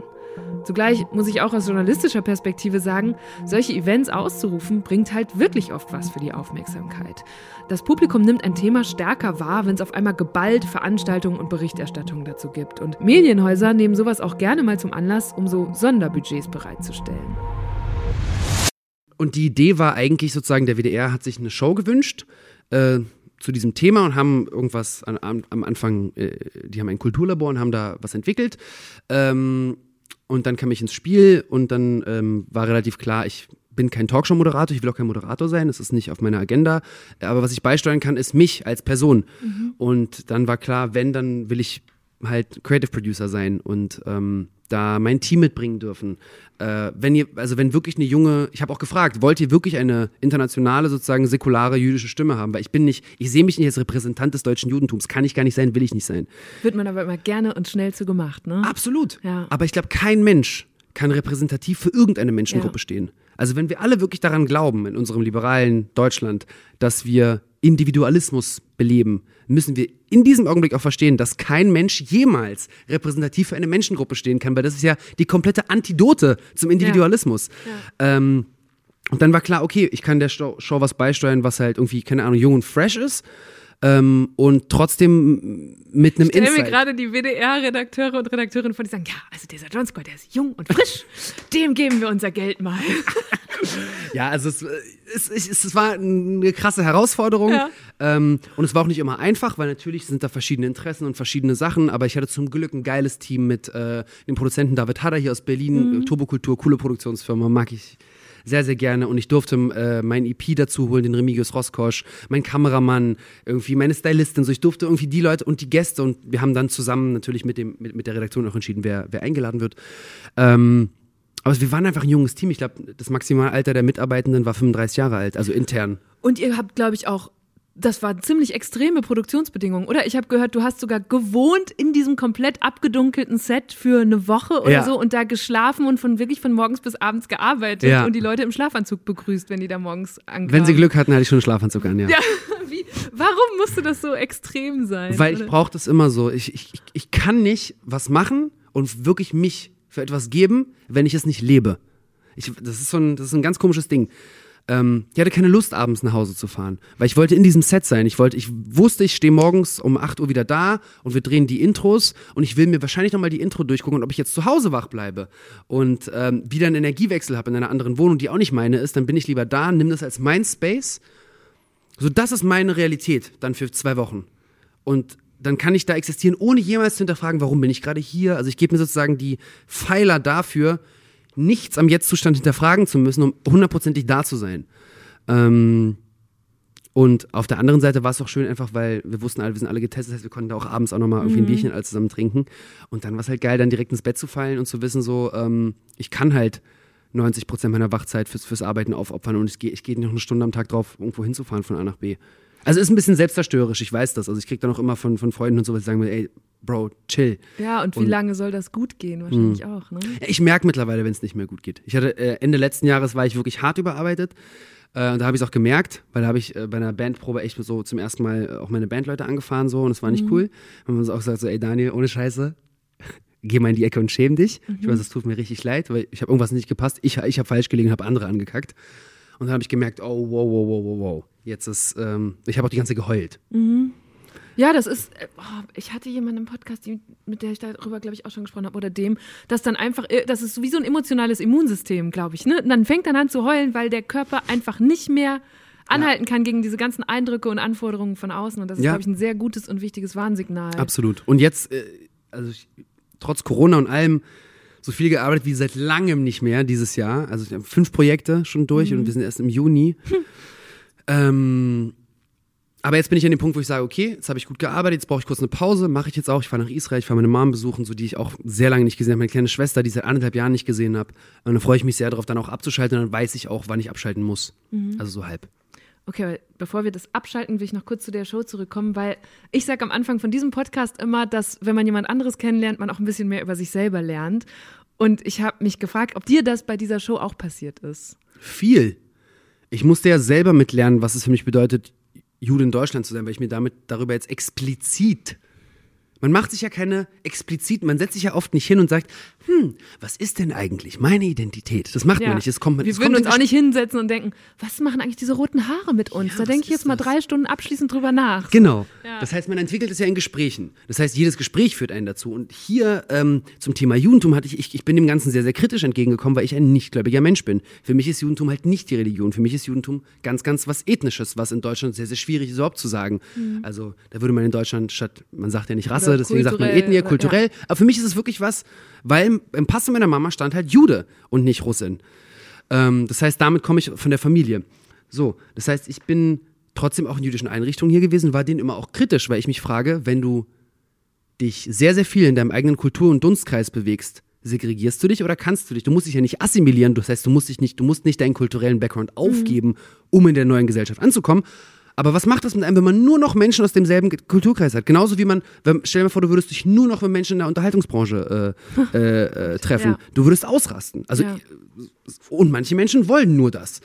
Zugleich muss ich auch aus journalistischer Perspektive sagen, solche Events auszurufen, bringt halt wirklich oft was für die Aufmerksamkeit. Das Publikum nimmt ein Thema stärker wahr, wenn es auf einmal geballt Veranstaltungen und Berichterstattungen dazu gibt. Und Medienhäuser nehmen sowas auch gerne mal zum Anlass, um so Sonderbudgets bereitzustellen. Und die Idee war eigentlich sozusagen, der WDR hat sich eine Show gewünscht äh, zu diesem Thema und haben irgendwas an, am, am Anfang, äh, die haben ein Kulturlabor und haben da was entwickelt. Ähm, und dann kam ich ins Spiel und dann ähm, war relativ klar, ich bin kein Talkshow-Moderator, ich will auch kein Moderator sein, das ist nicht auf meiner Agenda. Aber was ich beisteuern kann, ist mich als Person. Mhm. Und dann war klar, wenn, dann will ich halt Creative Producer sein und ähm, da mein Team mitbringen dürfen. Äh, wenn ihr, also wenn wirklich eine junge, ich habe auch gefragt, wollt ihr wirklich eine internationale, sozusagen säkulare jüdische Stimme haben? Weil ich bin nicht, ich sehe mich nicht als Repräsentant des deutschen Judentums, kann ich gar nicht sein, will ich nicht sein. Wird man aber immer gerne und schnell zu gemacht, ne? Absolut. Ja. Aber ich glaube, kein Mensch kann repräsentativ für irgendeine Menschengruppe Ja. stehen. Also wenn wir alle wirklich daran glauben, in unserem liberalen Deutschland, dass wir Individualismus beleben, müssen wir in diesem Augenblick auch verstehen, dass kein Mensch jemals repräsentativ für eine Menschengruppe stehen kann, weil das ist ja die komplette Antidote zum Individualismus. Ähm, und dann war klar, okay, ich kann der Show, Show was beisteuern, was halt irgendwie, keine Ahnung, jung und fresh ist. Ähm, und trotzdem mit einem Ich stelle mir Insight. gerade die WDR-Redakteure und Redakteurinnen vor, die sagen, ja, also dieser John Scott, der ist jung und frisch, [LAUGHS] dem geben wir unser Geld mal. Ja, also es, es, es, es war eine krasse Herausforderung. Ja. Ähm, und es war auch nicht immer einfach, weil natürlich sind da verschiedene Interessen und verschiedene Sachen. Aber ich hatte zum Glück ein geiles Team mit äh, dem Produzenten David Hader hier aus Berlin. Äh, Turbokultur, coole Produktionsfirma, mag ich sehr, sehr gerne. Und ich durfte äh, mein EP dazu holen, den Remigius Roskosch, mein Kameramann, irgendwie meine Stylistin. So, ich durfte irgendwie die Leute und die Gäste. Und wir haben dann zusammen natürlich mit, dem, mit, mit der Redaktion auch entschieden, wer, wer eingeladen wird. Ähm, aber wir waren einfach ein junges Team. Ich glaube, das Maximalalter der Mitarbeitenden war 35 Jahre alt, also intern. Und ihr habt, glaube ich, auch, das waren ziemlich extreme Produktionsbedingungen, oder? Ich habe gehört, du hast sogar gewohnt in diesem komplett abgedunkelten Set für eine Woche oder Ja. so und da geschlafen und von wirklich von morgens bis abends gearbeitet Ja. und die Leute im Schlafanzug begrüßt, wenn die da morgens ankamen. Wenn sie Glück hatten, hatte ich schon einen Schlafanzug an, ja. Ja, [LAUGHS] wie, warum musste das so extrem sein? Weil ich oder? brauche das immer so. Ich, ich, ich- ich kann nicht was machen und wirklich mich für etwas geben, wenn ich es nicht lebe. Ich, das, ist so ein, das ist ein ganz komisches Ding. Ähm, ich hatte keine Lust, abends nach Hause zu fahren, weil ich wollte in diesem Set sein. Ich wollte, ich wusste, ich stehe morgens um 8 Uhr wieder da und wir drehen die Intros und ich will mir wahrscheinlich nochmal die Intro durchgucken und ob ich jetzt zu Hause wach bleibe und ähm, wieder einen Energiewechsel habe in einer anderen Wohnung, die auch nicht meine ist, dann bin ich lieber da, nimm das als mein Space. So, das ist meine Realität dann für zwei Wochen. Und dann kann ich da existieren, ohne jemals zu hinterfragen, warum bin ich gerade hier. Also ich gebe mir sozusagen die Pfeiler dafür, nichts am Jetzt-Zustand hinterfragen zu müssen, um hundertprozentig da zu sein. Ähm, und auf der anderen Seite war es auch schön einfach, weil wir wussten alle, wir sind alle getestet, das heißt, wir konnten da auch abends auch nochmal irgendwie ein Bierchen alle zusammen trinken. Und dann war es halt geil, dann direkt ins Bett zu fallen und zu wissen, so, ähm, ich kann halt 90 Prozent meiner Wachzeit fürs, fürs Arbeiten aufopfern und ich gehe ich geh noch eine Stunde am Tag drauf, irgendwo hinzufahren von A nach B. Also ist ein bisschen selbstzerstörerisch, ich weiß das. Also ich krieg dann auch immer von, von Freunden und so, die sagen mir, ey, Bro, chill. Ja, und wie Und- lange soll das gut gehen? Wahrscheinlich auch, ne? Ich merke mittlerweile, wenn es nicht mehr gut geht. Ich hatte äh, Ende letzten Jahres war ich wirklich hart überarbeitet. Äh, und da habe ich es auch gemerkt, weil da habe ich äh, bei einer Bandprobe echt so zum ersten Mal auch meine Bandleute angefahren so und es war nicht cool. Und man so auch gesagt so, ey Daniel, ohne Scheiße, [LAUGHS] geh mal in die Ecke und schäm dich. Ich weiß, es tut mir richtig leid, weil ich habe irgendwas nicht gepasst. Ich, ich habe falsch gelegen, habe andere angekackt. Und dann habe ich gemerkt, oh, wow, wow, wow, wow, wow. Jetzt ist, ähm, ich habe auch die ganze Zeit geheult. Ja, das ist, oh, ich hatte jemanden im Podcast, die, mit der ich darüber, glaube ich, auch schon gesprochen habe, oder dem, dass dann einfach, äh, das ist wie so ein emotionales Immunsystem, glaube ich. Ne? Und dann fängt dann an zu heulen, weil der Körper einfach nicht mehr anhalten kann gegen diese ganzen Eindrücke und Anforderungen von außen. Und das ist, Ja. glaube ich, ein sehr gutes und wichtiges Warnsignal. Absolut. Und jetzt, äh, also ich, trotz Corona und allem, so viel gearbeitet wie seit langem nicht mehr dieses Jahr. Also ich habe fünf Projekte schon durch und wir sind erst im Juni. [LAUGHS] Ähm, Aber jetzt bin ich an dem Punkt, wo ich sage, okay, jetzt habe ich gut gearbeitet, jetzt brauche ich kurz eine Pause, mache ich jetzt auch. Ich fahre nach Israel, ich fahre meine Mom besuchen, so die ich auch sehr lange nicht gesehen habe, meine kleine Schwester, die ich seit anderthalb Jahren nicht gesehen habe. Und dann freue ich mich sehr darauf, dann auch abzuschalten und dann weiß ich auch, wann ich abschalten muss. Also so halb. Okay, aber bevor wir das abschalten, will ich noch kurz zu der Show zurückkommen, weil ich sage am Anfang von diesem Podcast immer, dass wenn man jemand anderes kennenlernt, man auch ein bisschen mehr über sich selber lernt. Und ich habe mich gefragt, ob dir das bei dieser Show auch passiert ist. Viel. Ich musste ja selber mitlernen, was es für mich bedeutet, Jude in Deutschland zu sein, weil ich mir damit darüber jetzt explizit. Man macht sich ja keine explizit, man setzt sich ja oft nicht hin und sagt, hm, was ist denn eigentlich meine Identität? Das macht man nicht. Es kommt, wir würden uns auch nicht hinsetzen und denken, was machen eigentlich diese roten Haare mit uns? Ja, da denke ich jetzt mal das? drei Stunden abschließend drüber nach. Genau. Ja. Das heißt, man entwickelt es ja in Gesprächen. Das heißt, jedes Gespräch führt einen dazu. Und hier ähm, zum Thema Judentum hatte ich, ich, ich bin dem Ganzen sehr, sehr kritisch entgegengekommen, weil ich ein nichtgläubiger Mensch bin. Für mich ist Judentum halt nicht die Religion. Für mich ist Judentum ganz, ganz was Ethnisches, was in Deutschland sehr, sehr schwierig ist, überhaupt zu sagen. Also da würde man in Deutschland statt, man sagt ja nicht Rasse, Mhm. Oder deswegen sagt man Ethnie, ja. kulturell. Aber für mich ist es wirklich was, weil im, im Pass meiner Mama stand halt Jude und nicht Russin. Ähm, das heißt, damit komme ich von der Familie. So, das heißt, ich bin trotzdem auch in jüdischen Einrichtungen hier gewesen, war denen immer auch kritisch, weil ich mich frage, wenn du dich sehr, sehr viel in deinem eigenen Kultur- und Dunstkreis bewegst, segregierst du dich oder kannst du dich? Du musst dich ja nicht assimilieren, das heißt, du musst dich nicht, du musst nicht deinen kulturellen Background aufgeben, um in der neuen Gesellschaft anzukommen. Aber was macht das mit einem, wenn man nur noch Menschen aus demselben Kulturkreis hat? Genauso wie man, wenn, stell dir mal vor, du würdest dich nur noch mit Menschen in der Unterhaltungsbranche äh, äh, äh, [LAUGHS] treffen. Ja. Du würdest ausrasten. Also Ja. und manche Menschen wollen nur das.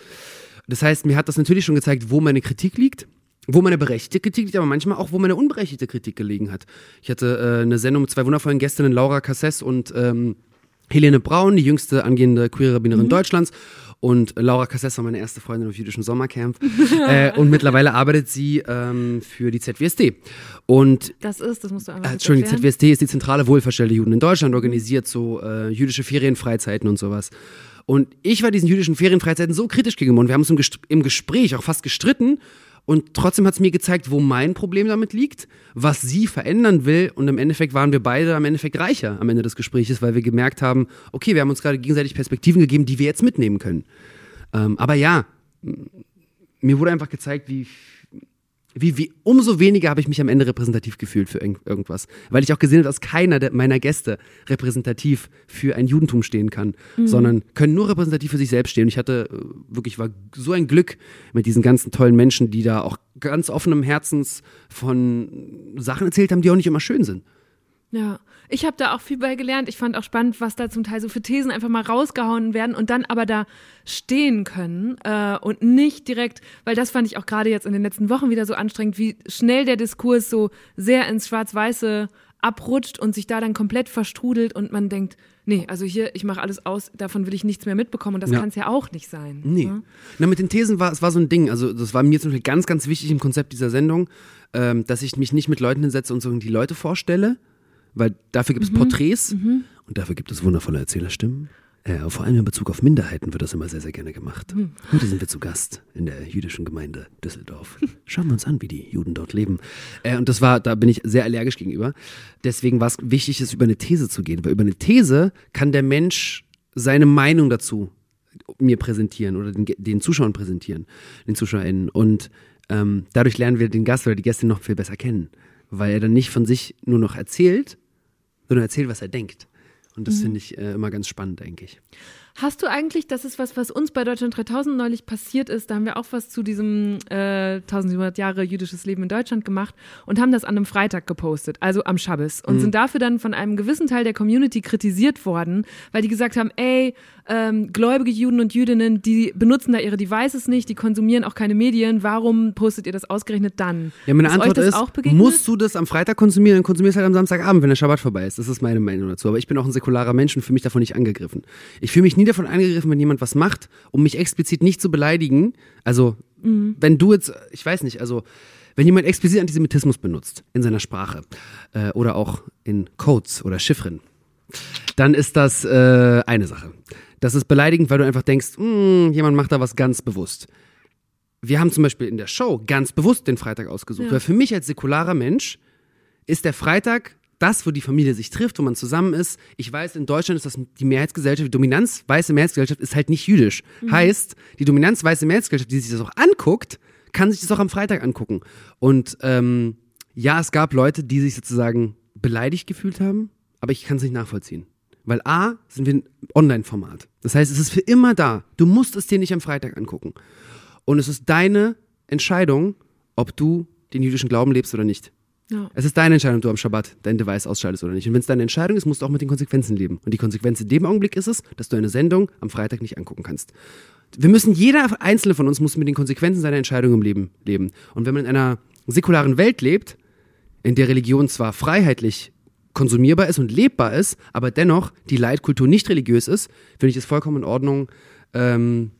Das heißt, mir hat das natürlich schon gezeigt, wo meine Kritik liegt, wo meine berechtigte Kritik liegt, aber manchmal auch, wo meine unberechtigte Kritik gelegen hat. Ich hatte äh, eine Sendung mit zwei wundervollen Gästinnen, Laura Casses und ähm, Helene Braun, die jüngste angehende queere Rabbinerin Deutschlands. Und Laura Casses war meine erste Freundin auf jüdischen Sommercamp. [LAUGHS] äh, und mittlerweile arbeitet sie ähm, für die ZWSD. Und Das ist, das musst du einfach äh, Entschuldigung, die. ZWSD ist die zentrale Wohlfahrtsstelle der Juden in Deutschland, organisiert so äh, jüdische Ferienfreizeiten und sowas. Und ich war diesen jüdischen Ferienfreizeiten so kritisch gegenüber und wir haben uns im, Gest im Gespräch auch fast gestritten. Und trotzdem hat es mir gezeigt, wo mein Problem damit liegt, was sie verändern will. Und im Endeffekt waren wir beide am Endeffekt reicher am Ende des Gesprächs, weil wir gemerkt haben, okay, wir haben uns gerade gegenseitig Perspektiven gegeben, die wir jetzt mitnehmen können. Ähm, aber ja, mir wurde einfach gezeigt, wie, wie, wie umso weniger habe ich mich am Ende repräsentativ gefühlt für irgend, irgendwas. Weil ich auch gesehen habe, dass keiner der, meiner Gäste repräsentativ für ein Judentum stehen kann, sondern können nur repräsentativ für sich selbst stehen. Und ich hatte äh, wirklich, war so ein Glück mit diesen ganzen tollen Menschen, die da auch ganz offenem Herzens von Sachen erzählt haben, die auch nicht immer schön sind. Ja, ich habe da auch viel bei gelernt. Ich fand auch spannend, was da zum Teil so für Thesen einfach mal rausgehauen werden und dann aber da stehen können äh, und nicht direkt, weil das fand ich auch gerade jetzt in den letzten Wochen wieder so anstrengend, wie schnell der Diskurs so sehr ins Schwarz-Weiße abrutscht und sich da dann komplett verstrudelt und man denkt, nee, also hier, ich mache alles aus, davon will ich nichts mehr mitbekommen und das Ja. kann es ja auch nicht sein. Nee. ne? Na, mit den Thesen war es war so ein Ding. Also, das war mir zum Beispiel ganz, ganz wichtig im Konzept dieser Sendung, ähm, dass ich mich nicht mit Leuten hinsetze und so die Leute vorstelle, weil dafür gibt es Porträts und dafür gibt es wundervolle Erzählerstimmen. Äh, vor allem in Bezug auf Minderheiten wird das immer sehr, sehr gerne gemacht. Heute sind wir zu Gast in der jüdischen Gemeinde Düsseldorf. [LAUGHS] Schauen wir uns an, wie die Juden dort leben. Äh, und das war, da bin ich sehr allergisch gegenüber. Deswegen war es wichtig, es über eine These zu gehen. Weil über eine These kann der Mensch seine Meinung dazu mir präsentieren oder den, den Zuschauern präsentieren, den ZuschauerInnen. Und ähm, dadurch lernen wir den Gast oder die Gästin noch viel besser kennen, weil er dann nicht von sich nur noch erzählt, sondern erzählt, was er denkt. Und das finde ich äh, immer ganz spannend, eigentlich. Hast du eigentlich, das ist was, was uns bei Deutschland 3000 neulich passiert ist, da haben wir auch was zu diesem äh, 1700 Jahre jüdisches Leben in Deutschland gemacht und haben das an einem Freitag gepostet, also am Schabbes und sind dafür dann von einem gewissen Teil der Community kritisiert worden, weil die gesagt haben, ey, ähm, gläubige Juden und Jüdinnen, die benutzen da ihre Devices nicht, die konsumieren auch keine Medien, warum postet ihr das ausgerechnet dann? Ja, meine ist Antwort ist, musst du das am Freitag konsumieren, dann konsumierst du halt am Samstagabend, wenn der Schabbat vorbei ist. Das ist meine Meinung dazu. Aber ich bin auch ein säkularer Mensch und fühle mich davon nicht angegriffen. Ich fühle mich nie davon angegriffen, wenn jemand was macht, um mich explizit nicht zu beleidigen. Also, Mhm. wenn du jetzt, ich weiß nicht, also, wenn jemand explizit Antisemitismus benutzt in seiner Sprache äh, oder auch in Codes oder Chiffren, dann ist das äh, eine Sache. Das ist beleidigend, weil du einfach denkst, "Hm, jemand macht da was ganz bewusst. Wir haben zum Beispiel in der Show ganz bewusst den Freitag ausgesucht, Ja. weil für mich als säkularer Mensch ist der Freitag das, wo die Familie sich trifft, wo man zusammen ist. Ich weiß, in Deutschland ist das die Mehrheitsgesellschaft, die Dominanz weiße Mehrheitsgesellschaft ist halt nicht jüdisch. Heißt, die Dominanz weiße Mehrheitsgesellschaft, die sich das auch anguckt, kann sich das auch am Freitag angucken. Und ähm, ja, es gab Leute, die sich sozusagen beleidigt gefühlt haben, aber ich kann es nicht nachvollziehen. Weil A, sind wir ein Online-Format. Das heißt, es ist für immer da. Du musst es dir nicht am Freitag angucken. Und es ist deine Entscheidung, ob du den jüdischen Glauben lebst oder nicht. Ja. Es ist deine Entscheidung, ob du am Schabbat dein Device ausschaltest oder nicht. Und wenn es deine Entscheidung ist, musst du auch mit den Konsequenzen leben. Und die Konsequenz in dem Augenblick ist es, dass du eine Sendung am Freitag nicht angucken kannst. Wir müssen, jeder einzelne von uns muss mit den Konsequenzen seiner Entscheidung im Leben leben. Und wenn man in einer säkularen Welt lebt, in der Religion zwar freiheitlich konsumierbar ist und lebbar ist, aber dennoch die Leitkultur nicht religiös ist, finde ich es vollkommen in Ordnung, ähm,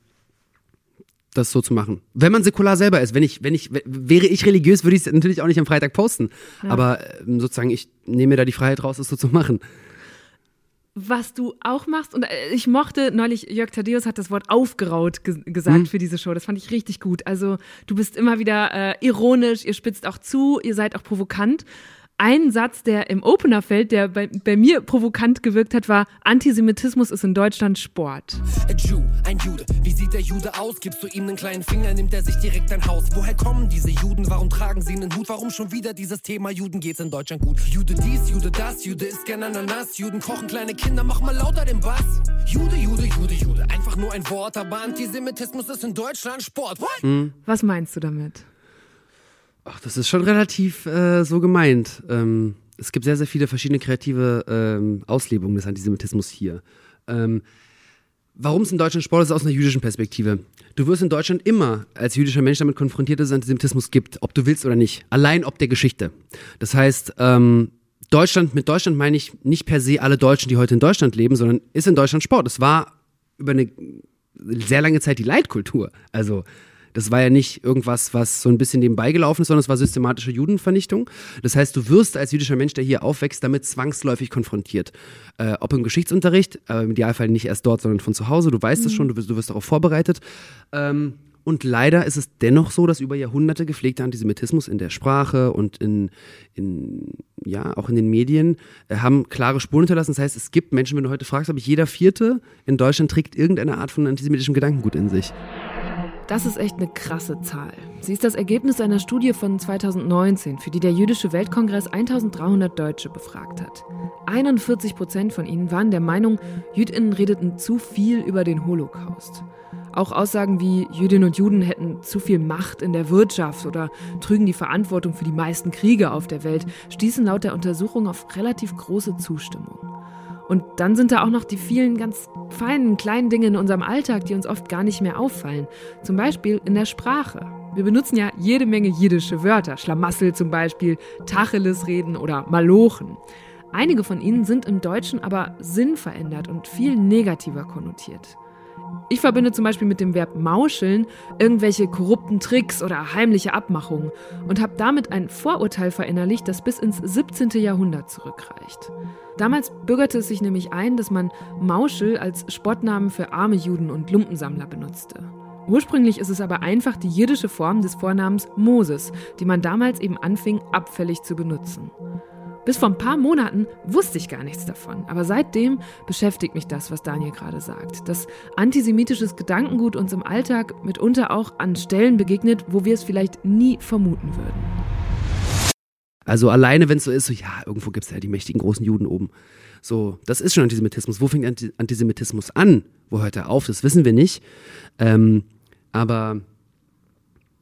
das so zu machen. Wenn man säkular selber ist, wenn ich, wenn ich, wäre ich religiös, würde ich es natürlich auch nicht am Freitag posten. Aber ähm, sozusagen, ich nehme mir da die Freiheit raus, es so zu machen. Was du auch machst, und äh, ich mochte neulich, Jörg Thaddeus hat das Wort aufgeraut ge gesagt für diese Show. Das fand ich richtig gut. Also, du bist immer wieder äh, ironisch, ihr spitzt auch zu, ihr seid auch provokant. Ein Satz, der im Opener fällt, der bei, bei mir provokant gewirkt hat, war: Antisemitismus ist in Deutschland Sport. A Jew, ein Jude. Wie sieht der Jude aus? Gibst du ihm einen kleinen Finger, nimmt er sich direkt ein Haus. Woher kommen diese Juden? Warum tragen sie einen Hut? Warum schon wieder dieses Thema Juden geht's in Deutschland gut? Jude dies, Jude das, Jude isst gern Ananas. Juden kochen kleine Kinder, mach mal lauter den Bass. Jude, Jude, Jude, Jude. Einfach nur ein Wort, aber Antisemitismus ist in Deutschland Sport. What? Was meinst du damit? Ach, das ist schon relativ äh, so gemeint. Ähm, es gibt sehr, sehr viele verschiedene kreative ähm, Auslebungen des Antisemitismus hier. Ähm, Warum es in Deutschland Sport ist, aus einer jüdischen Perspektive. Du wirst in Deutschland immer als jüdischer Mensch damit konfrontiert, dass es Antisemitismus gibt, ob du willst oder nicht. Allein ob der Geschichte. Das heißt, ähm, Deutschland, mit Deutschland meine ich nicht per se alle Deutschen, die heute in Deutschland leben, sondern ist in Deutschland Sport. Es war über eine sehr lange Zeit die Leitkultur. Also das war ja nicht irgendwas, was so ein bisschen nebenbei gelaufen ist, sondern es war systematische Judenvernichtung. Das heißt, du wirst als jüdischer Mensch, der hier aufwächst, damit zwangsläufig konfrontiert. Äh, ob im Geschichtsunterricht, äh, im Idealfall nicht erst dort, sondern von zu Hause. Du weißt es schon, du wirst, du wirst darauf vorbereitet. Ähm, und leider ist es dennoch so, dass über Jahrhunderte gepflegter Antisemitismus in der Sprache und in, in ja, auch in den Medien äh, haben klare Spuren hinterlassen. Das heißt, es gibt Menschen, wenn du heute fragst, ob ich jeder Vierte in Deutschland trägt irgendeine Art von antisemitischem Gedankengut in sich. Das ist echt eine krasse Zahl. Sie ist das Ergebnis einer Studie von 2019, für die der Jüdische Weltkongress 1300 Deutsche befragt hat. 41 Prozent von ihnen waren der Meinung, Jüdinnen redeten zu viel über den Holocaust. Auch Aussagen wie Jüdinnen und Juden hätten zu viel Macht in der Wirtschaft oder trügen die Verantwortung für die meisten Kriege auf der Welt, stießen laut der Untersuchung auf relativ große Zustimmung. Und dann sind da auch noch die vielen ganz feinen, kleinen Dinge in unserem Alltag, die uns oft gar nicht mehr auffallen. Zum Beispiel in der Sprache. Wir benutzen ja jede Menge jiddische Wörter. Schlamassel zum Beispiel, Tacheles reden oder Malochen. Einige von ihnen sind im Deutschen aber sinnverändert und viel negativer konnotiert. Ich verbinde zum Beispiel mit dem Verb mauscheln irgendwelche korrupten Tricks oder heimliche Abmachungen und habe damit ein Vorurteil verinnerlicht, das bis ins 17. Jahrhundert zurückreicht. Damals bürgerte es sich nämlich ein, dass man Mauschel als Spottnamen für arme Juden und Lumpensammler benutzte. Ursprünglich ist es aber einfach die jiddische Form des Vornamens Moses, die man damals eben anfing, abfällig zu benutzen. Bis vor ein paar Monaten wusste ich gar nichts davon. Aber seitdem beschäftigt mich das, was Daniel gerade sagt. Dass antisemitisches Gedankengut uns im Alltag mitunter auch an Stellen begegnet, wo wir es vielleicht nie vermuten würden. Also alleine, wenn es so ist, so ja, irgendwo gibt es ja die mächtigen großen Juden oben. So, das ist schon Antisemitismus. Wo fängt Anti Antisemitismus an? Wo hört er auf? Das wissen wir nicht. Ähm, aber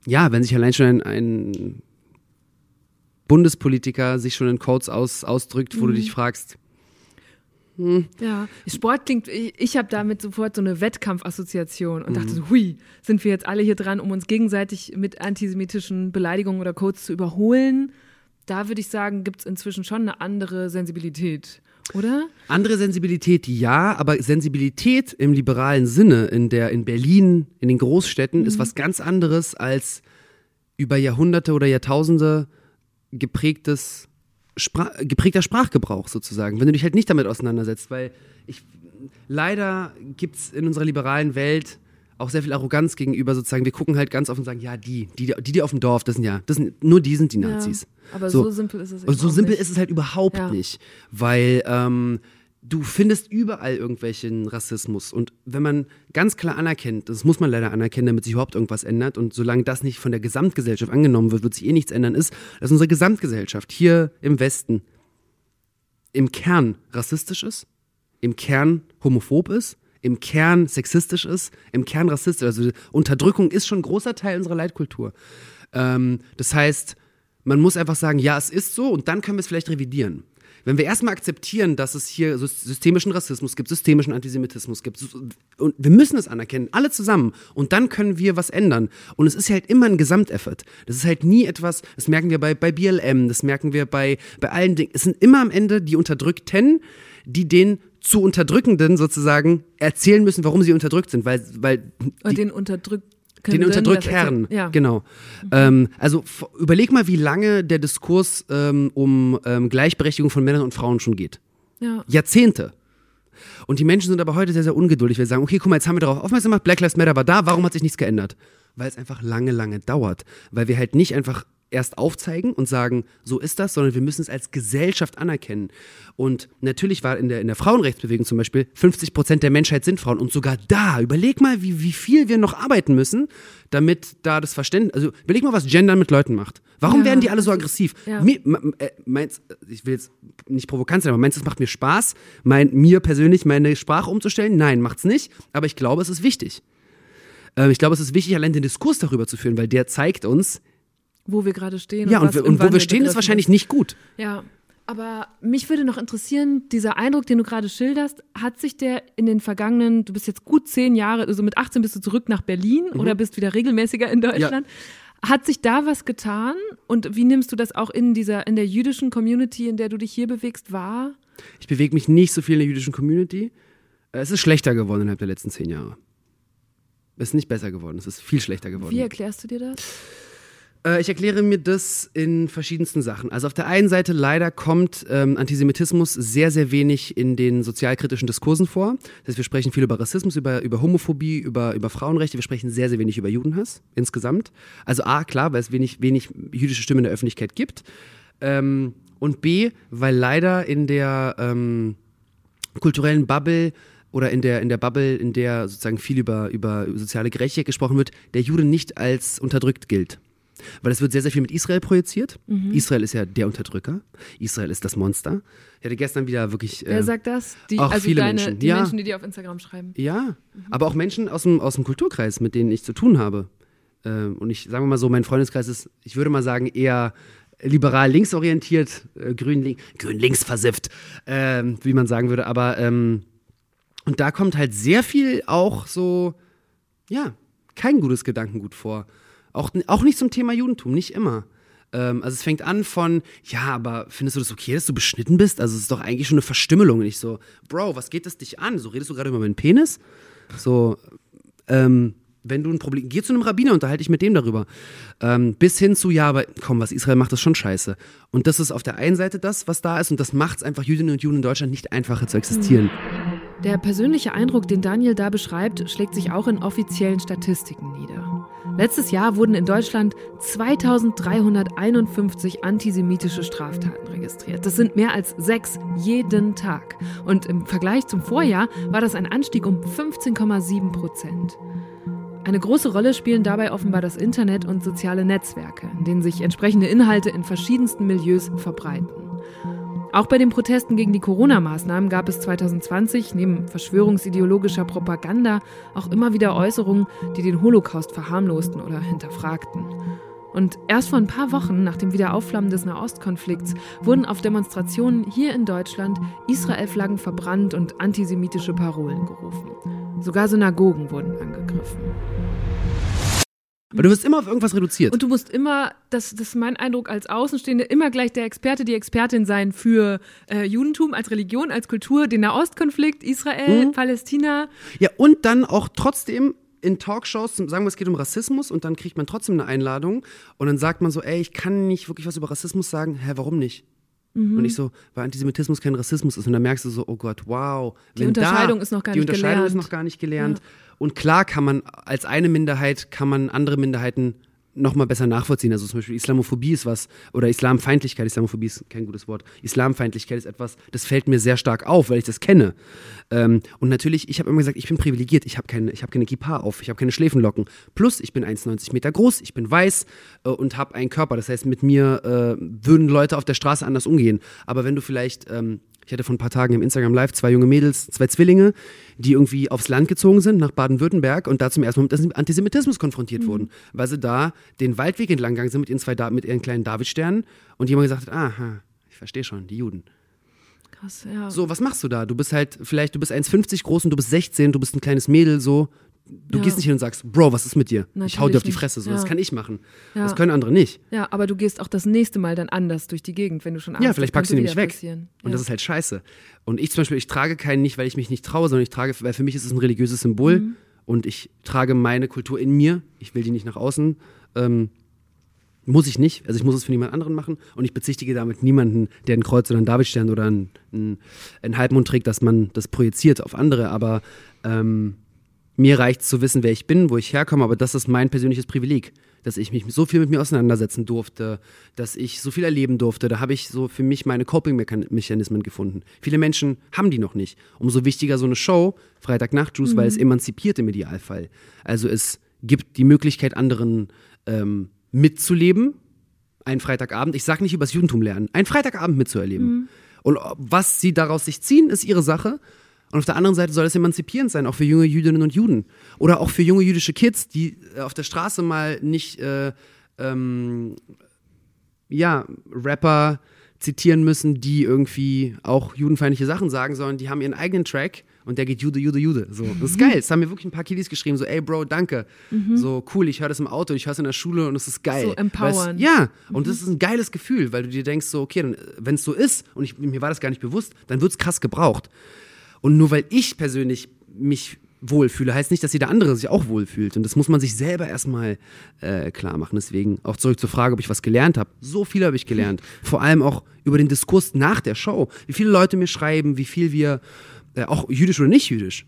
ja, wenn sich allein schon ein, ein Bundespolitiker sich schon in Codes aus, ausdrückt, wo du dich fragst, Ja, Sport klingt, ich, ich habe damit sofort so eine Wettkampfassoziation und dachte so, hui, sind wir jetzt alle hier dran, um uns gegenseitig mit antisemitischen Beleidigungen oder Codes zu überholen? Da würde ich sagen, gibt es inzwischen schon eine andere Sensibilität, oder? Andere Sensibilität, ja, aber Sensibilität im liberalen Sinne in der in Berlin, in den Großstädten, ist was ganz anderes als über Jahrhunderte oder Jahrtausende geprägtes Spra geprägter Sprachgebrauch sozusagen, wenn du dich halt nicht damit auseinandersetzt, weil ich leider gibt's in unserer liberalen Welt auch sehr viel Arroganz gegenüber sozusagen, wir gucken halt ganz offen und sagen, ja, die, die, die, die auf dem Dorf, das sind ja, das sind, nur die sind die Nazis. Ja, aber so simpel ist es so eben auch simpel nicht. ist es halt überhaupt Ja. nicht, weil ähm, du findest überall irgendwelchen Rassismus. Und wenn man ganz klar anerkennt, das muss man leider anerkennen, damit sich überhaupt irgendwas ändert, und solange das nicht von der Gesamtgesellschaft angenommen wird, wird sich eh nichts ändern, ist, dass unsere Gesamtgesellschaft hier im Westen im Kern rassistisch ist, im Kern homophob ist, im Kern sexistisch ist, im Kern rassistisch. Also Unterdrückung ist schon ein großer Teil unserer Leitkultur. Ähm, das heißt, man muss einfach sagen, ja, es ist so und dann können wir es vielleicht revidieren. Wenn wir erstmal akzeptieren, dass es hier systemischen Rassismus gibt, systemischen Antisemitismus gibt, und wir müssen es anerkennen, alle zusammen, und dann können wir was ändern. Und es ist halt immer ein Gesamteffort. Das ist halt nie etwas, das merken wir bei, bei BLM, das merken wir bei, bei allen Dingen. Es sind immer am Ende die Unterdrückten, die den zu Unterdrückenden sozusagen erzählen müssen, warum sie unterdrückt sind, weil, weil die, den unterdrückt den Unterdrückherren, ja. genau. Mhm. Ähm, also überleg mal, wie lange der Diskurs ähm, um ähm, Gleichberechtigung von Männern und Frauen schon geht. Ja. Jahrzehnte. Und die Menschen sind aber heute sehr, sehr ungeduldig. Wir sagen, okay, guck mal, jetzt haben wir darauf aufmerksam gemacht, Black Lives Matter war da, warum hat sich nichts geändert? Weil es einfach lange, lange dauert. Weil wir halt nicht einfach erst aufzeigen und sagen, so ist das, sondern wir müssen es als Gesellschaft anerkennen. Und natürlich war in der, in der Frauenrechtsbewegung zum Beispiel, 50 Prozent der Menschheit sind Frauen. Und sogar da, überleg mal, wie, wie viel wir noch arbeiten müssen, damit da das Verständnis, also überleg mal, was Gender mit Leuten macht. Warum ja, werden die alle so aggressiv? Ja. Mir, äh, meinst, ich will jetzt nicht provokant sein, aber meinst du, es macht mir Spaß, mein, mir persönlich meine Sprache umzustellen? Nein, macht's nicht. Aber ich glaube, es ist wichtig. Äh, ich glaube, es ist wichtig, allein den Diskurs darüber zu führen, weil der zeigt uns, wo wir gerade stehen. Ja, und, und, und wo wir stehen, ist wahrscheinlich nicht gut. Ja. Aber mich würde noch interessieren, dieser Eindruck, den du gerade schilderst, hat sich der in den vergangenen, du bist jetzt gut zehn Jahre, also mit 18 bist du zurück nach Berlin mhm. oder bist wieder regelmäßiger in Deutschland. Ja. Hat sich da was getan? Und wie nimmst du das auch in dieser, in der jüdischen Community, in der du dich hier bewegst, wahr? Ich bewege mich nicht so viel in der jüdischen Community. Es ist schlechter geworden innerhalb der letzten zehn Jahre. Es ist nicht besser geworden, es ist viel schlechter geworden. Wie erklärst du dir das? Äh, ich erkläre mir das in verschiedensten Sachen. Also auf der einen Seite leider kommt ähm, Antisemitismus sehr, sehr wenig in den sozialkritischen Diskursen vor. Das heißt, wir sprechen viel über Rassismus, über, über Homophobie, über, über Frauenrechte. Wir sprechen sehr, sehr wenig über Judenhass insgesamt. Also A, klar, weil es wenig, wenig jüdische Stimmen in der Öffentlichkeit gibt. Ähm, und B, weil leider in der ähm, kulturellen Bubble oder in der, in der Bubble, in der sozusagen viel über, über soziale Gerechtigkeit gesprochen wird, der Jude nicht als unterdrückt gilt. Weil es wird sehr, sehr viel mit Israel projiziert. Mhm. Israel ist ja der Unterdrücker. Israel ist das Monster. Ich hatte gestern wieder wirklich. Wer äh, sagt das? Die, auch also viele deine, Menschen. Die ja. Menschen, die dir auf Instagram schreiben. Ja, mhm. aber auch Menschen aus dem, aus dem Kulturkreis, mit denen ich zu tun habe. Ähm, und ich sage mal so, mein Freundeskreis ist, ich würde mal sagen, eher liberal linksorientiert, äh, grün, link, grün links versifft, äh, wie man sagen würde. Aber ähm, und da kommt halt sehr viel auch so, ja, kein gutes Gedankengut vor. Auch, auch nicht zum Thema Judentum, nicht immer. Ähm, also es fängt an von, ja, aber findest du das okay, dass du beschnitten bist? Also es ist doch eigentlich schon eine Verstümmelung. Und ich so, Bro, was geht das dich an? So redest du gerade über meinen Penis? So, ähm, wenn du ein Problem, geh zu einem Rabbiner, unterhalte ich mit dem darüber. Ähm, bis hin zu, ja, aber komm, was Israel macht, ist schon scheiße. Und das ist auf der einen Seite das, was da ist, und das macht es einfach Jüdinnen und Juden in Deutschland nicht einfacher zu existieren. Der persönliche Eindruck, den Daniel da beschreibt, schlägt sich auch in offiziellen Statistiken nieder. Letztes Jahr wurden in Deutschland 2351 antisemitische Straftaten registriert. Das sind mehr als sechs jeden Tag. Und im Vergleich zum Vorjahr war das ein Anstieg um 15,7 Prozent. Eine große Rolle spielen dabei offenbar das Internet und soziale Netzwerke, in denen sich entsprechende Inhalte in verschiedensten Milieus verbreiten. Auch bei den Protesten gegen die Corona-Maßnahmen gab es 2020 neben verschwörungsideologischer Propaganda auch immer wieder Äußerungen, die den Holocaust verharmlosten oder hinterfragten. Und erst vor ein paar Wochen nach dem Wiederaufflammen des Nahostkonflikts wurden auf Demonstrationen hier in Deutschland Israel-Flaggen verbrannt und antisemitische Parolen gerufen. Sogar Synagogen wurden angegriffen. Weil du wirst immer auf irgendwas reduziert. Und du musst immer, das, das ist mein Eindruck als Außenstehende, immer gleich der Experte, die Expertin sein für äh, Judentum als Religion, als Kultur, den Nahostkonflikt, Israel, mhm. Palästina. Ja, und dann auch trotzdem in Talkshows, sagen wir, es geht um Rassismus und dann kriegt man trotzdem eine Einladung und dann sagt man so, ey, ich kann nicht wirklich was über Rassismus sagen. Hä, warum nicht? Mhm. Und ich so, weil Antisemitismus kein Rassismus ist. Und dann merkst du so, oh Gott, wow. Die Unterscheidung da, ist noch gar nicht gelernt. Die Unterscheidung ist noch gar nicht gelernt. Ja. Und klar kann man als eine Minderheit, kann man andere Minderheiten nochmal besser nachvollziehen. Also zum Beispiel Islamophobie ist was, oder Islamfeindlichkeit, Islamophobie ist kein gutes Wort. Islamfeindlichkeit ist etwas, das fällt mir sehr stark auf, weil ich das kenne. Ähm, und natürlich, ich habe immer gesagt, ich bin privilegiert, ich habe keine, ich hab keine Kippa auf, ich habe keine Schläfenlocken. Plus, ich bin 1,90 Meter groß, ich bin weiß äh, und habe einen Körper. Das heißt, mit mir äh, würden Leute auf der Straße anders umgehen. Aber wenn du vielleicht ähm, ich hatte vor ein paar Tagen im Instagram Live zwei junge Mädels, zwei Zwillinge, die irgendwie aufs Land gezogen sind, nach Baden-Württemberg und da zum ersten Mal mit Antisemitismus konfrontiert mhm. wurden, weil sie da den Waldweg entlang gegangen sind mit ihren zwei, mit ihren kleinen Davidsternen und jemand gesagt hat, aha, ich verstehe schon, die Juden. Krass, ja. So, was machst du da? Du bist halt, vielleicht, du bist 1,50 groß und du bist 16, du bist ein kleines Mädel, so, Du ja. gehst nicht hin und sagst, Bro, was ist mit dir? Natürlich ich hau dir auf die Fresse. So, ja. Das kann ich machen. Ja. Das können andere nicht. Ja, aber du gehst auch das nächste Mal dann anders durch die Gegend, wenn du schon Angst Ja, vielleicht packst du nämlich weg. Und das ist halt scheiße. Und ich zum Beispiel, ich trage keinen nicht, weil ich mich nicht traue, sondern ich trage, weil für mich ist es ein religiöses Symbol. Mhm. Und ich trage meine Kultur in mir. Ich will die nicht nach außen. Ähm, muss ich nicht. Also ich muss es für niemand anderen machen. Und ich bezichtige damit niemanden, der ein Kreuz oder einen Davidstern oder einen, einen Halbmond trägt, dass man das projiziert auf andere. Aber ähm, mir reicht es zu wissen, wer ich bin, wo ich herkomme, aber das ist mein persönliches Privileg, dass ich mich so viel mit mir auseinandersetzen durfte, dass ich so viel erleben durfte. Da habe ich so für mich meine Coping-Mechanismen gefunden. Viele Menschen haben die noch nicht. Umso wichtiger so eine Show, Freitagnacht-Juice, mhm. weil es emanzipiert im Idealfall. Also es gibt die Möglichkeit, anderen ähm, mitzuleben. Einen Freitagabend, ich sage nicht übers Judentum lernen, einen Freitagabend mitzuerleben. Mhm. Und was sie daraus sich ziehen, ist ihre Sache. Und auf der anderen Seite soll es emanzipierend sein, auch für junge Jüdinnen und Juden. Oder auch für junge jüdische Kids, die äh, auf der Straße mal nicht, äh, ähm, ja, Rapper zitieren müssen, die irgendwie auch judenfeindliche Sachen sagen, sondern die haben ihren eigenen Track und der geht Jude, Jude, Jude. So, das ist geil. Das haben mir wirklich ein paar Kiddies geschrieben, so, ey Bro, danke. Mhm. So, cool, ich höre das im Auto, ich höre es in der Schule und es ist geil. So empowern. Ja, und mhm. das ist ein geiles Gefühl, weil du dir denkst, so, okay, wenn es so ist, und ich, mir war das gar nicht bewusst, dann wird es krass gebraucht. Und nur weil ich persönlich mich wohlfühle, heißt nicht, dass jeder andere sich auch wohlfühlt. Und das muss man sich selber erstmal äh, klar machen. Deswegen auch zurück zur Frage, ob ich was gelernt habe. So viel habe ich gelernt. [LAUGHS] Vor allem auch über den Diskurs nach der Show. Wie viele Leute mir schreiben, wie viel wir, äh, auch jüdisch oder nicht jüdisch.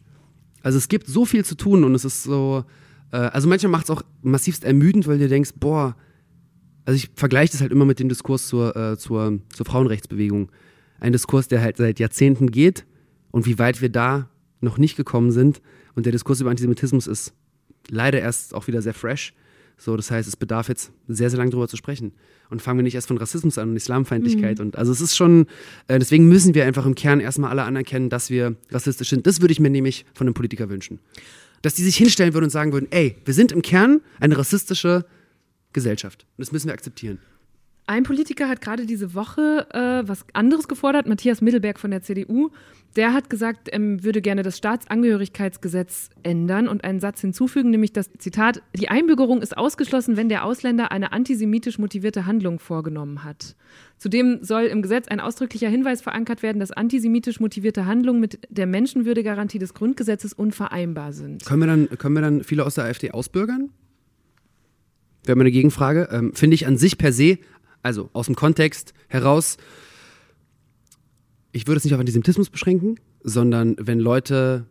Also es gibt so viel zu tun und es ist so, äh, also manchmal macht es auch massivst ermüdend, weil du denkst, boah, also ich vergleiche das halt immer mit dem Diskurs zur, äh, zur, zur Frauenrechtsbewegung. Ein Diskurs, der halt seit Jahrzehnten geht und wie weit wir da noch nicht gekommen sind. Und der Diskurs über Antisemitismus ist leider erst auch wieder sehr fresh. So, das heißt, es bedarf jetzt sehr, sehr lange darüber zu sprechen. Und fangen wir nicht erst von Rassismus an und Islamfeindlichkeit. Mhm. Und also es ist schon, äh, deswegen müssen wir einfach im Kern erstmal alle anerkennen, dass wir rassistisch sind. Das würde ich mir nämlich von einem Politiker wünschen. Dass die sich hinstellen würden und sagen würden, ey, wir sind im Kern eine rassistische Gesellschaft. Und das müssen wir akzeptieren. Ein Politiker hat gerade diese Woche äh, was anderes gefordert, Matthias Mittelberg von der CDU. Der hat gesagt, er würde gerne das Staatsangehörigkeitsgesetz ändern und einen Satz hinzufügen, nämlich das Zitat, die Einbürgerung ist ausgeschlossen, wenn der Ausländer eine antisemitisch motivierte Handlung vorgenommen hat. Zudem soll im Gesetz ein ausdrücklicher Hinweis verankert werden, dass antisemitisch motivierte Handlungen mit der Menschenwürdegarantie des Grundgesetzes unvereinbar sind. Können wir dann, können wir dann viele aus der AfD ausbürgern? Wäre meine Gegenfrage. Ähm, Finde ich an sich per se also aus dem Kontext heraus, ich würde es nicht auf Antisemitismus beschränken, sondern wenn Leute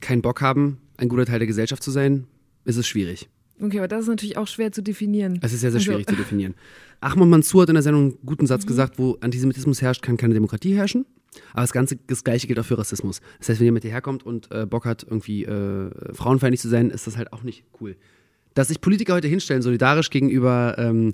keinen Bock haben, ein guter Teil der Gesellschaft zu sein, ist es schwierig. Okay, aber das ist natürlich auch schwer zu definieren. Es ist sehr, sehr also schwierig zu definieren. Ahmad Mansour hat in der Sendung einen guten Satz mhm. gesagt, wo Antisemitismus herrscht, kann keine Demokratie herrschen. Aber das Ganze, das Gleiche gilt auch für Rassismus. Das heißt, wenn jemand hierher kommt und äh, Bock hat, irgendwie äh, frauenfeindlich zu sein, ist das halt auch nicht cool. Dass sich Politiker heute hinstellen, solidarisch gegenüber ähm,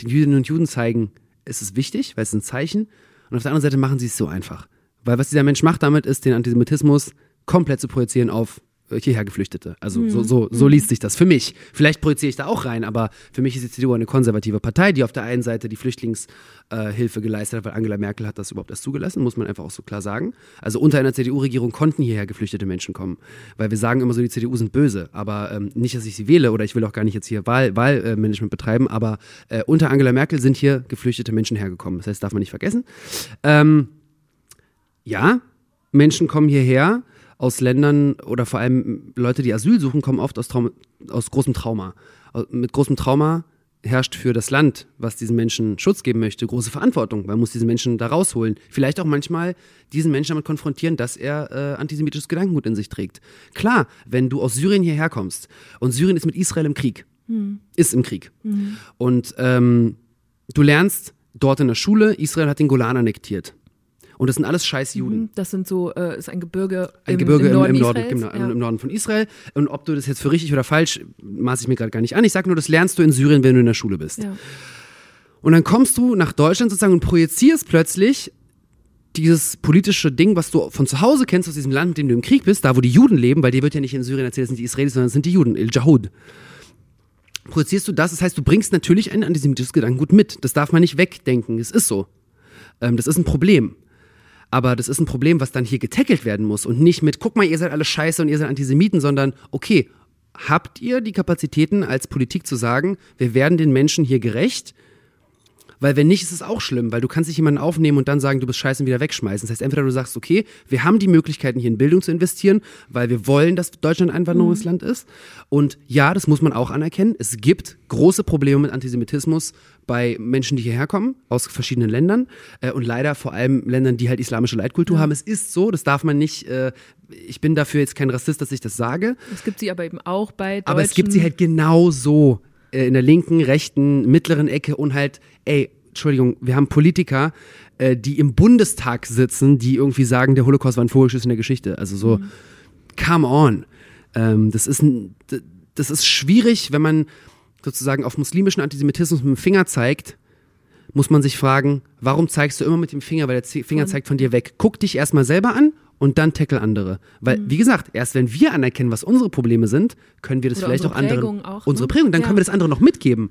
den Jüdinnen und Juden zeigen, es ist wichtig, weil es ein Zeichen. Und auf der anderen Seite machen sie es so einfach. Weil was dieser Mensch macht damit, ist, den Antisemitismus komplett zu projizieren auf hierher Geflüchtete. Also mhm. so, so, so mhm. liest sich das für mich. Vielleicht projiziere ich da auch rein, aber für mich ist die CDU eine konservative Partei, die auf der einen Seite die Flüchtlingshilfe geleistet hat, weil Angela Merkel hat das überhaupt erst zugelassen, muss man einfach auch so klar sagen. Also unter einer CDU-Regierung konnten hierher geflüchtete Menschen kommen, weil wir sagen immer so, die CDU sind böse, aber ähm, nicht, dass ich sie wähle oder ich will auch gar nicht jetzt hier Wahl, Wahlmanagement betreiben, aber äh, unter Angela Merkel sind hier geflüchtete Menschen hergekommen. Das heißt, darf man nicht vergessen. Ähm, ja, Menschen kommen hierher, aus Ländern oder vor allem Leute, die Asyl suchen, kommen oft aus, Traum aus großem Trauma. Mit großem Trauma herrscht für das Land, was diesen Menschen Schutz geben möchte, große Verantwortung. Man muss diese Menschen da rausholen. Vielleicht auch manchmal diesen Menschen damit konfrontieren, dass er äh, antisemitisches Gedankengut in sich trägt. Klar, wenn du aus Syrien hierher kommst und Syrien ist mit Israel im Krieg, ist im Krieg. Und ähm, du lernst dort in der Schule, Israel hat den Golan annektiert. Und das sind alles scheiß Juden. Das sind so, äh, ist ein Gebirge Ein im, Gebirge im Norden, Norden, Israels. genau, ja. im Norden von Israel. Und ob du das jetzt für richtig oder falsch, maße ich mir gerade gar nicht an. Ich sage nur, das lernst du in Syrien, wenn du in der Schule bist. Ja. Und dann kommst du nach Deutschland sozusagen und projizierst plötzlich dieses politische Ding, was du von zu Hause kennst, aus diesem Land, in dem du im Krieg bist, da wo die Juden leben, weil dir wird ja nicht in Syrien erzählt, das sind die Israelis, sondern das sind die Juden, El Jahud. Projizierst du das, das heißt, du bringst natürlich ein antisemitisches Gedankengut mit. Das darf man nicht wegdenken, es ist so. Ähm, das ist ein Problem. Aber das ist ein Problem, was dann hier getackelt werden muss und nicht mit, guck mal, ihr seid alle scheiße und ihr seid Antisemiten, sondern okay, habt ihr die Kapazitäten als Politik zu sagen, wir werden den Menschen hier gerecht? Weil wenn nicht, ist es auch schlimm, weil du kannst nicht jemanden aufnehmen und dann sagen, du bist scheiße und wieder wegschmeißen. Das heißt, entweder du sagst, okay, wir haben die Möglichkeiten, hier in Bildung zu investieren, weil wir wollen, dass Deutschland ein Einwanderungsland ist. Und ja, das muss man auch anerkennen. Es gibt große Probleme mit Antisemitismus bei Menschen, die hierher kommen, aus verschiedenen Ländern. Äh, und leider vor allem Ländern, die halt islamische Leitkultur haben. Es ist so, das darf man nicht, äh, ich bin dafür jetzt kein Rassist, dass ich das sage. Es gibt sie aber eben auch bei Deutschen. Aber es gibt sie halt genau so äh, in der linken, rechten, mittleren Ecke und halt, ey, Entschuldigung, wir haben Politiker, äh, die im Bundestag sitzen, die irgendwie sagen, der Holocaust war ein Vogelschiss in der Geschichte. Also so, come on. Ähm, das ist ein, das ist schwierig, wenn man sozusagen auf muslimischen Antisemitismus mit dem Finger zeigt, muss man sich fragen, warum zeigst du immer mit dem Finger, weil der Z- Finger zeigt von dir weg. Guck dich erstmal selber an und dann tackle andere. Weil, wie gesagt, erst wenn wir anerkennen, was unsere Probleme sind, können wir das Oder vielleicht auch unsere anderen. Auch, unsere ne? Prägung, dann Ja. können wir das andere noch mitgeben.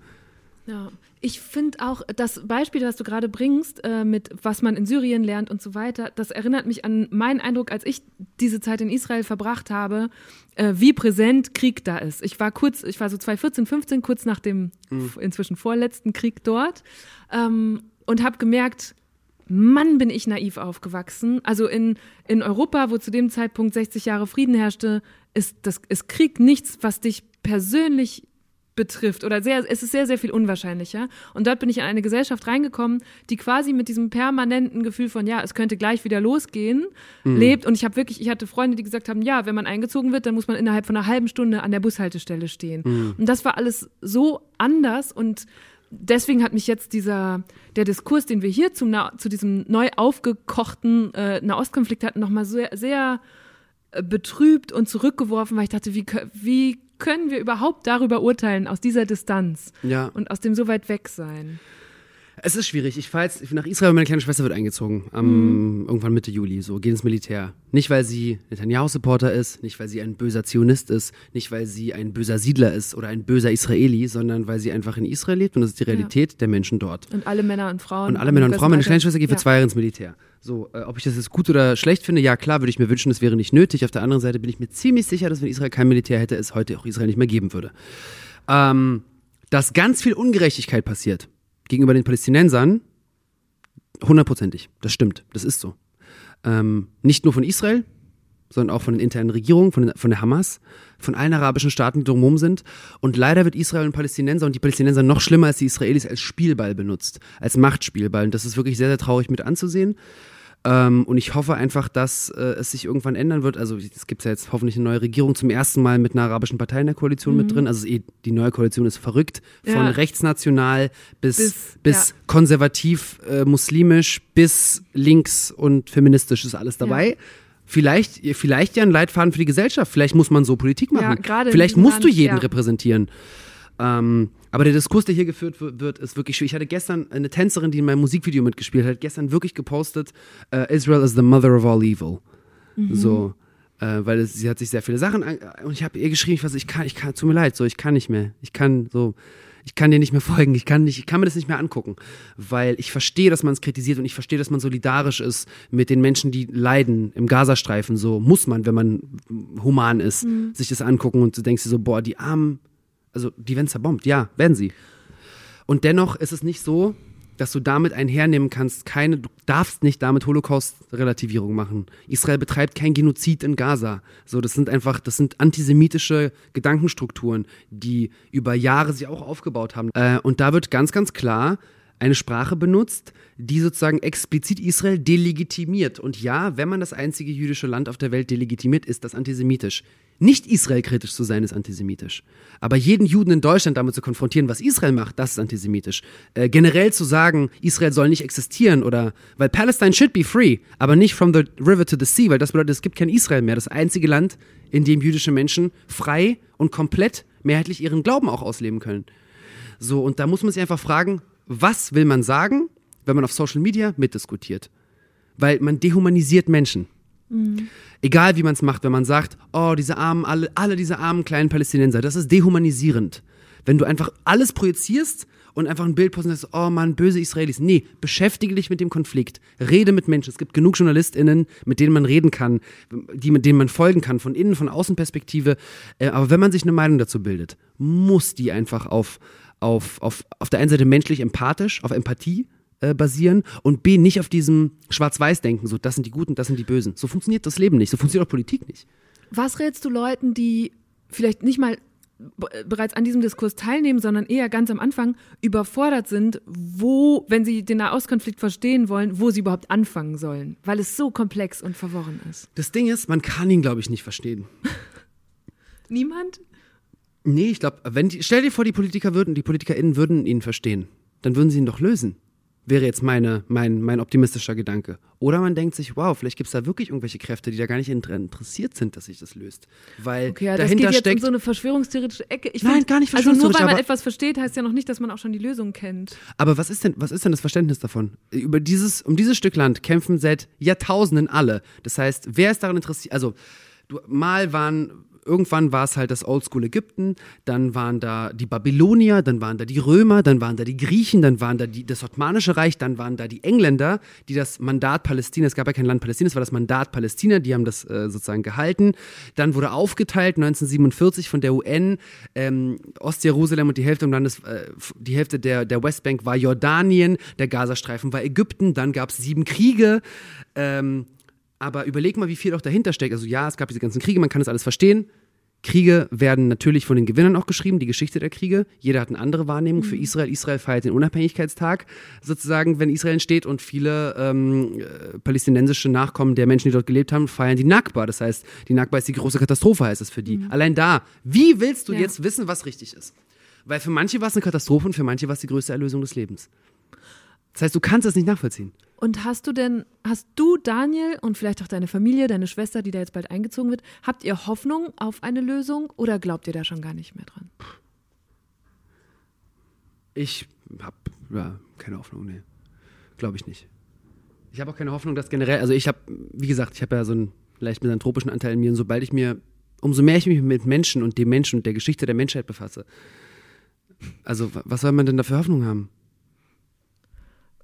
Ja. Ich finde auch, das Beispiel, das du gerade bringst, äh, mit was man in Syrien lernt und so weiter, das erinnert mich an meinen Eindruck, als ich diese Zeit in Israel verbracht habe, äh, wie präsent Krieg da ist. Ich war kurz, ich war so 2014, 15, kurz nach dem f- inzwischen vorletzten Krieg dort ähm, und habe gemerkt, Mann, bin ich naiv aufgewachsen. Also in, in Europa, wo zu dem Zeitpunkt 60 Jahre Frieden herrschte, ist, das, ist Krieg nichts, was dich persönlich betrifft oder sehr, es ist sehr, sehr viel unwahrscheinlicher. Und dort bin ich in eine Gesellschaft reingekommen, die quasi mit diesem permanenten Gefühl von, ja, es könnte gleich wieder losgehen, lebt. Und ich habe wirklich, ich hatte Freunde, die gesagt haben, ja, wenn man eingezogen wird, dann muss man innerhalb von einer halben Stunde an der Bushaltestelle stehen. Und das war alles so anders und deswegen hat mich jetzt dieser, der Diskurs, den wir hier zum, zu diesem neu aufgekochten äh, Nahostkonflikt hatten, nochmal sehr, sehr betrübt und zurückgeworfen, weil ich dachte, wie, wie können wir überhaupt darüber urteilen, aus dieser Distanz Ja. und aus dem so weit weg sein? Es ist schwierig. Ich fahre jetzt nach Israel, meine kleine Schwester wird eingezogen. Am, Irgendwann Mitte Juli. So, geht ins Militär. Nicht, weil sie Netanyahu-Supporter ist, nicht, weil sie ein böser Zionist ist, nicht, weil sie ein böser Siedler ist oder ein böser Israeli, sondern weil sie einfach in Israel lebt und das ist die Realität der Menschen dort. Und alle Männer und Frauen. Und alle Männer und Frauen. Meine kleine Schwester geht für Ja. zwei Jahre ins Militär. So, äh, ob ich das jetzt gut oder schlecht finde, ja klar, würde ich mir wünschen, das wäre nicht nötig. Auf der anderen Seite bin ich mir ziemlich sicher, dass wenn Israel kein Militär hätte, es heute auch Israel nicht mehr geben würde. Ähm, dass ganz viel Ungerechtigkeit passiert gegenüber den Palästinensern, hundertprozentig. Das stimmt. Das ist so. Ähm, nicht nur von Israel, sondern auch von den internen Regierungen, von, den, von der Hamas, von allen arabischen Staaten, die drumherum sind. Und leider wird Israel und Palästinenser und die Palästinenser noch schlimmer als die Israelis als Spielball benutzt, als Machtspielball. Und das ist wirklich sehr, sehr traurig mit anzusehen. Ähm, und ich hoffe einfach, dass äh, es sich irgendwann ändern wird. Also es gibt ja jetzt hoffentlich eine neue Regierung zum ersten Mal mit einer arabischen Partei in der Koalition mit drin. Also eh, die neue Koalition ist verrückt. Von Ja. rechtsnational bis, bis, Bis- ja. konservativ, äh, muslimisch bis links und feministisch ist alles dabei. Vielleicht, vielleicht ja ein Leitfaden für die Gesellschaft. Vielleicht muss man so Politik machen. Ja, vielleicht musst du Land, jeden ja. repräsentieren. Ähm, aber der Diskurs, der hier geführt wird, ist wirklich schwierig. Ich hatte gestern eine Tänzerin, die in meinem Musikvideo mitgespielt hat, gestern wirklich gepostet, äh, Israel is the mother of all evil. Mhm. So, äh, weil es, sie hat sich sehr viele Sachen an, und ich habe ihr geschrieben, ich weiß, ich kann, ich kann, tut mir leid, so, ich kann nicht mehr. Ich kann so, ich kann dir nicht mehr folgen, ich kann nicht, ich kann mir das nicht mehr angucken, weil ich verstehe, dass man es kritisiert und ich verstehe, dass man solidarisch ist mit den Menschen, die leiden im Gazastreifen. So muss man, wenn man human ist, sich das angucken und du denkst dir so, boah, die Armen, also die werden zerbombt, ja, werden sie. Und dennoch ist es nicht so, dass du damit einhernehmen kannst, keine, du darfst nicht damit Holocaust-Relativierung machen. Israel betreibt kein Genozid in Gaza. So, das sind einfach, das sind antisemitische Gedankenstrukturen, die über Jahre sich auch aufgebaut haben. Äh, und da wird ganz, ganz klar eine Sprache benutzt, die sozusagen explizit Israel delegitimiert. Und ja, wenn man das einzige jüdische Land auf der Welt delegitimiert, ist das antisemitisch. Nicht Israel-kritisch zu sein, ist antisemitisch. Aber jeden Juden in Deutschland damit zu konfrontieren, was Israel macht, das ist antisemitisch. Äh, generell zu sagen, Israel soll nicht existieren oder, weil Palestine should be free, aber nicht from the river to the sea, weil das bedeutet, es gibt kein Israel mehr. Das einzige Land, in dem jüdische Menschen frei und komplett mehrheitlich ihren Glauben auch ausleben können. So, und da muss man sich einfach fragen, was will man sagen, wenn man auf Social Media mitdiskutiert? Weil man dehumanisiert Menschen. Mhm. Egal wie man es macht, wenn man sagt, oh, diese armen, alle, alle diese armen kleinen Palästinenser, das ist dehumanisierend. Wenn du einfach alles projizierst und einfach ein Bild postest, oh Mann, böse Israelis. Nee, beschäftige dich mit dem Konflikt. Rede mit Menschen. Es gibt genug JournalistInnen, mit denen man reden kann, die, mit denen man folgen kann, von innen, von Außenperspektive. Äh, aber wenn man sich eine Meinung dazu bildet, muss die einfach auf, auf, auf, auf der einen Seite menschlich empathisch, auf Empathie äh, basieren und B, nicht auf diesem Schwarz-Weiß-Denken, so das sind die Guten, das sind die Bösen. So funktioniert das Leben nicht, so funktioniert auch Politik nicht. Was rätst du Leuten, die vielleicht nicht mal bereits an diesem Diskurs teilnehmen, sondern eher ganz am Anfang überfordert sind, wo, wenn sie den Nahostkonflikt verstehen wollen, wo sie überhaupt anfangen sollen, weil es so komplex und verworren ist. Das Ding ist, man kann ihn, glaube ich, nicht verstehen. [LAUGHS] Niemand? Nee, ich glaube, wenn die, stell dir vor, die Politiker würden, die PolitikerInnen würden ihn verstehen. Dann würden sie ihn doch lösen. Wäre jetzt meine, mein, mein optimistischer Gedanke. Oder man denkt sich, wow, vielleicht gibt es da wirklich irgendwelche Kräfte, die da gar nicht interessiert sind, dass sich das löst. Weil okay, ja, dahinter das geht jetzt steckt. in so eine verschwörungstheoretische Ecke. Ich Nein, find, gar nicht Also nur verschwörungstheoretisch, weil man etwas versteht, heißt ja noch nicht, dass man auch schon die Lösung kennt. Aber was ist denn, was ist denn das Verständnis davon? Über dieses, um dieses Stück Land kämpfen seit Jahrtausenden alle. Das heißt, wer ist daran interessiert? Also, du, mal waren, irgendwann war es halt das Oldschool Ägypten, dann waren da die Babylonier, dann waren da die Römer, dann waren da die Griechen, dann waren da die, das Ottomanische Reich, dann waren da die Engländer, die das Mandat Palästina, es gab ja kein Land Palästina, es war das Mandat Palästina, die haben das äh, sozusagen gehalten. Dann wurde aufgeteilt 1947 von der UN, ähm, Ostjerusalem und die Hälfte, Landes, äh, die Hälfte der, der Westbank war Jordanien, der Gazastreifen war Ägypten, dann gab es sieben Kriege. Ähm, aber überleg mal, wie viel auch dahinter steckt. Also ja, es gab diese ganzen Kriege, man kann das alles verstehen. Kriege werden natürlich von den Gewinnern auch geschrieben, die Geschichte der Kriege. Jeder hat eine andere Wahrnehmung für Israel. Israel feiert den Unabhängigkeitstag sozusagen, wenn Israel entsteht und viele ähm, äh, palästinensische Nachkommen der Menschen, die dort gelebt haben, feiern die Nakba. Das heißt, die Nakba ist die große Katastrophe, heißt es für die. Allein da, wie willst du Ja. jetzt wissen, was richtig ist? Weil für manche war es eine Katastrophe und für manche war es die größte Erlösung des Lebens. Das heißt, du kannst es nicht nachvollziehen. Und hast du denn, hast du, Daniel, und vielleicht auch deine Familie, deine Schwester, die da jetzt bald eingezogen wird, habt ihr Hoffnung auf eine Lösung oder glaubt ihr da schon gar nicht mehr dran? Ich habe ja, keine Hoffnung, nee. Glaube ich nicht. Ich habe auch keine Hoffnung, dass generell, also ich habe, wie gesagt, ich habe ja so einen leicht misanthropischen Anteil in mir und sobald ich mir, umso mehr ich mich mit Menschen und dem Menschen und der Geschichte der Menschheit befasse, also wa- was soll man denn da für Hoffnung haben?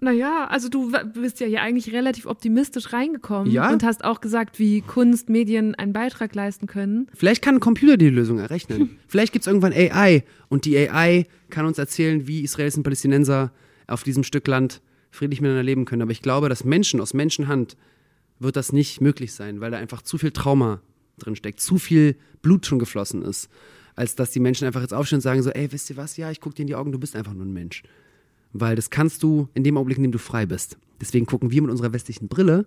Naja, also du bist ja hier eigentlich relativ optimistisch reingekommen Ja. und hast auch gesagt, wie Kunst, Medien einen Beitrag leisten können. Vielleicht kann ein Computer die Lösung errechnen. [LAUGHS] Vielleicht gibt es irgendwann AI und die AI kann uns erzählen, wie Israelis und Palästinenser auf diesem Stück Land friedlich miteinander leben können. Aber ich glaube, dass Menschen aus Menschenhand wird das nicht möglich sein, weil da einfach zu viel Trauma drin steckt, zu viel Blut schon geflossen ist, als dass die Menschen einfach jetzt aufstehen und sagen so, ey, wisst ihr was, ja, ich guck dir in die Augen, du bist einfach nur ein Mensch. Weil das kannst du in dem Augenblick, in dem du frei bist. Deswegen gucken wir mit unserer westlichen Brille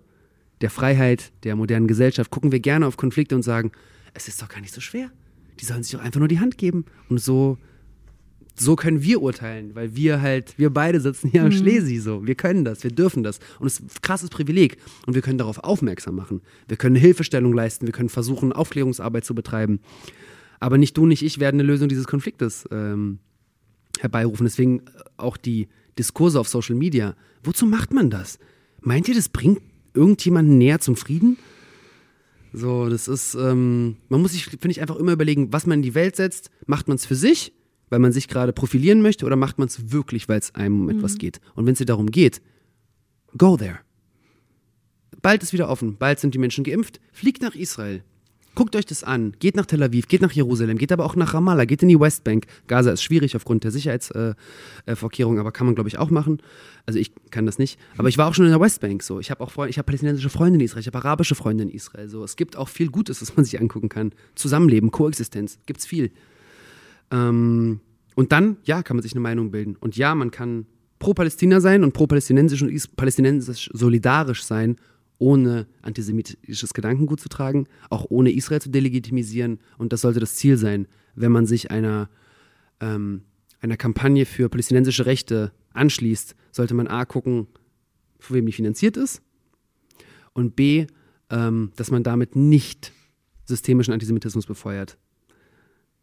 der Freiheit, der modernen Gesellschaft, gucken wir gerne auf Konflikte und sagen, es ist doch gar nicht so schwer. Die sollen sich doch einfach nur die Hand geben. Und so, so können wir urteilen, weil wir halt, wir beide sitzen hier am Schlesi so. Wir können das, wir dürfen das. Und es ist ein krasses Privileg. Und wir können darauf aufmerksam machen. Wir können Hilfestellung leisten, wir können versuchen, Aufklärungsarbeit zu betreiben. Aber nicht du, nicht ich werden eine Lösung dieses Konfliktes ähm, herbeirufen. Deswegen auch die Diskurse auf Social Media. Wozu macht man das? Meint ihr, das bringt irgendjemanden näher zum Frieden? So, das ist, ähm, man muss sich, finde ich, einfach immer überlegen, was man in die Welt setzt. Macht man es für sich, weil man sich gerade profilieren möchte, oder macht man es wirklich, weil es einem um etwas geht? Und wenn es dir darum geht, go there. Bald ist wieder offen, bald sind die Menschen geimpft, fliegt nach Israel. Guckt euch das an. Geht nach Tel Aviv, geht nach Jerusalem, geht aber auch nach Ramallah, geht in die Westbank. Gaza ist schwierig aufgrund der Sicherheitsvorkehrungen, äh, aber kann man, glaube ich, auch machen. Also ich kann das nicht. Aber ich war auch schon in der Westbank so. Ich habe auch Freunde, ich habe palästinensische Freunde in Israel, ich habe arabische Freunde in Israel. So. Es gibt auch viel Gutes, was man sich angucken kann. Zusammenleben, Koexistenz, gibt's viel. Ähm, und dann, ja, kann man sich eine Meinung bilden. Und ja, man kann pro Palästina sein und pro palästinensisch und is palästinensisch solidarisch sein ohne antisemitisches Gedankengut zu tragen, auch ohne Israel zu delegitimisieren. Und das sollte das Ziel sein, wenn man sich einer, ähm, einer Kampagne für palästinensische Rechte anschließt, sollte man A gucken, von wem die finanziert ist und B, ähm, dass man damit nicht systemischen Antisemitismus befeuert.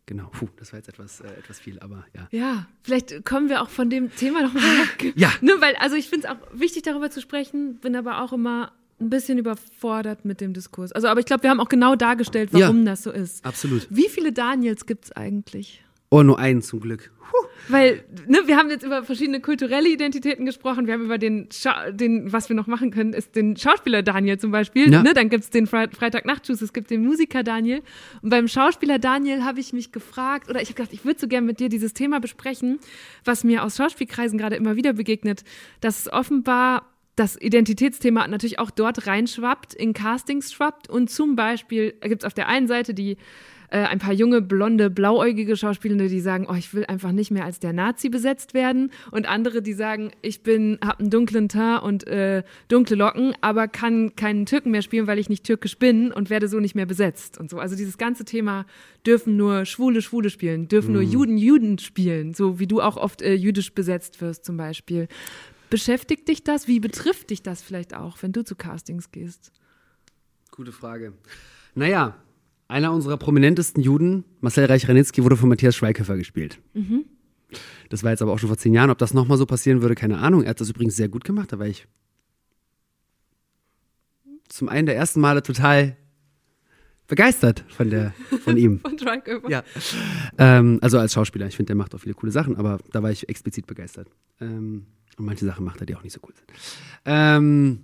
Genau, Puh, das war jetzt etwas, äh, etwas viel, aber ja. Ja, vielleicht kommen wir auch von dem Thema noch mal weg. Ja. Ne, weil, also ich finde es auch wichtig, darüber zu sprechen, bin aber auch immer ein bisschen überfordert mit dem Diskurs. Also, aber ich glaube, wir haben auch genau dargestellt, warum Ja. das so ist. Absolut. Wie viele Daniels gibt es eigentlich? Oh, nur einen zum Glück. Weil, ne, wir haben jetzt über verschiedene kulturelle Identitäten gesprochen. Wir haben über den, Scha den was wir noch machen können, ist den Schauspieler Daniel zum Beispiel. Ja. Ne, dann gibt es den Fre Freitagnachtjuice, es gibt den Musiker Daniel. Und beim Schauspieler Daniel habe ich mich gefragt, oder ich habe gedacht, ich würde so gerne mit dir dieses Thema besprechen, was mir aus Schauspielkreisen gerade immer wieder begegnet, dass es offenbar das Identitätsthema natürlich auch dort reinschwappt, in Castings schwappt und zum Beispiel gibt es auf der einen Seite die äh, ein paar junge, blonde, blauäugige Schauspielende, die sagen, oh, ich will einfach nicht mehr als der Nazi besetzt werden. Und andere, die sagen, ich bin, habe einen dunklen Teint und äh, dunkle Locken, aber kann keinen Türken mehr spielen, weil ich nicht türkisch bin und werde so nicht mehr besetzt und so. Also dieses ganze Thema dürfen nur Schwule Schwule spielen, dürfen nur Juden Juden spielen, so wie du auch oft äh, jüdisch besetzt wirst zum Beispiel. Beschäftigt dich das? Wie betrifft dich das vielleicht auch, wenn du zu Castings gehst? Gute Frage. Naja, einer unserer prominentesten Juden, Marcel Reich-Ranitzky, wurde von Matthias Schweighöfer gespielt. Das war jetzt aber auch schon vor zehn Jahren. Ob das nochmal so passieren würde, keine Ahnung. Er hat das übrigens sehr gut gemacht. Da war ich zum einen der ersten Male total begeistert von, der, von ihm. [LAUGHS] Von Schweighöfer? Ja. Ähm, also als Schauspieler. Ich finde, der macht auch viele coole Sachen, aber da war ich explizit begeistert. Ähm, und manche Sachen macht er, die auch nicht so cool sind. Ähm,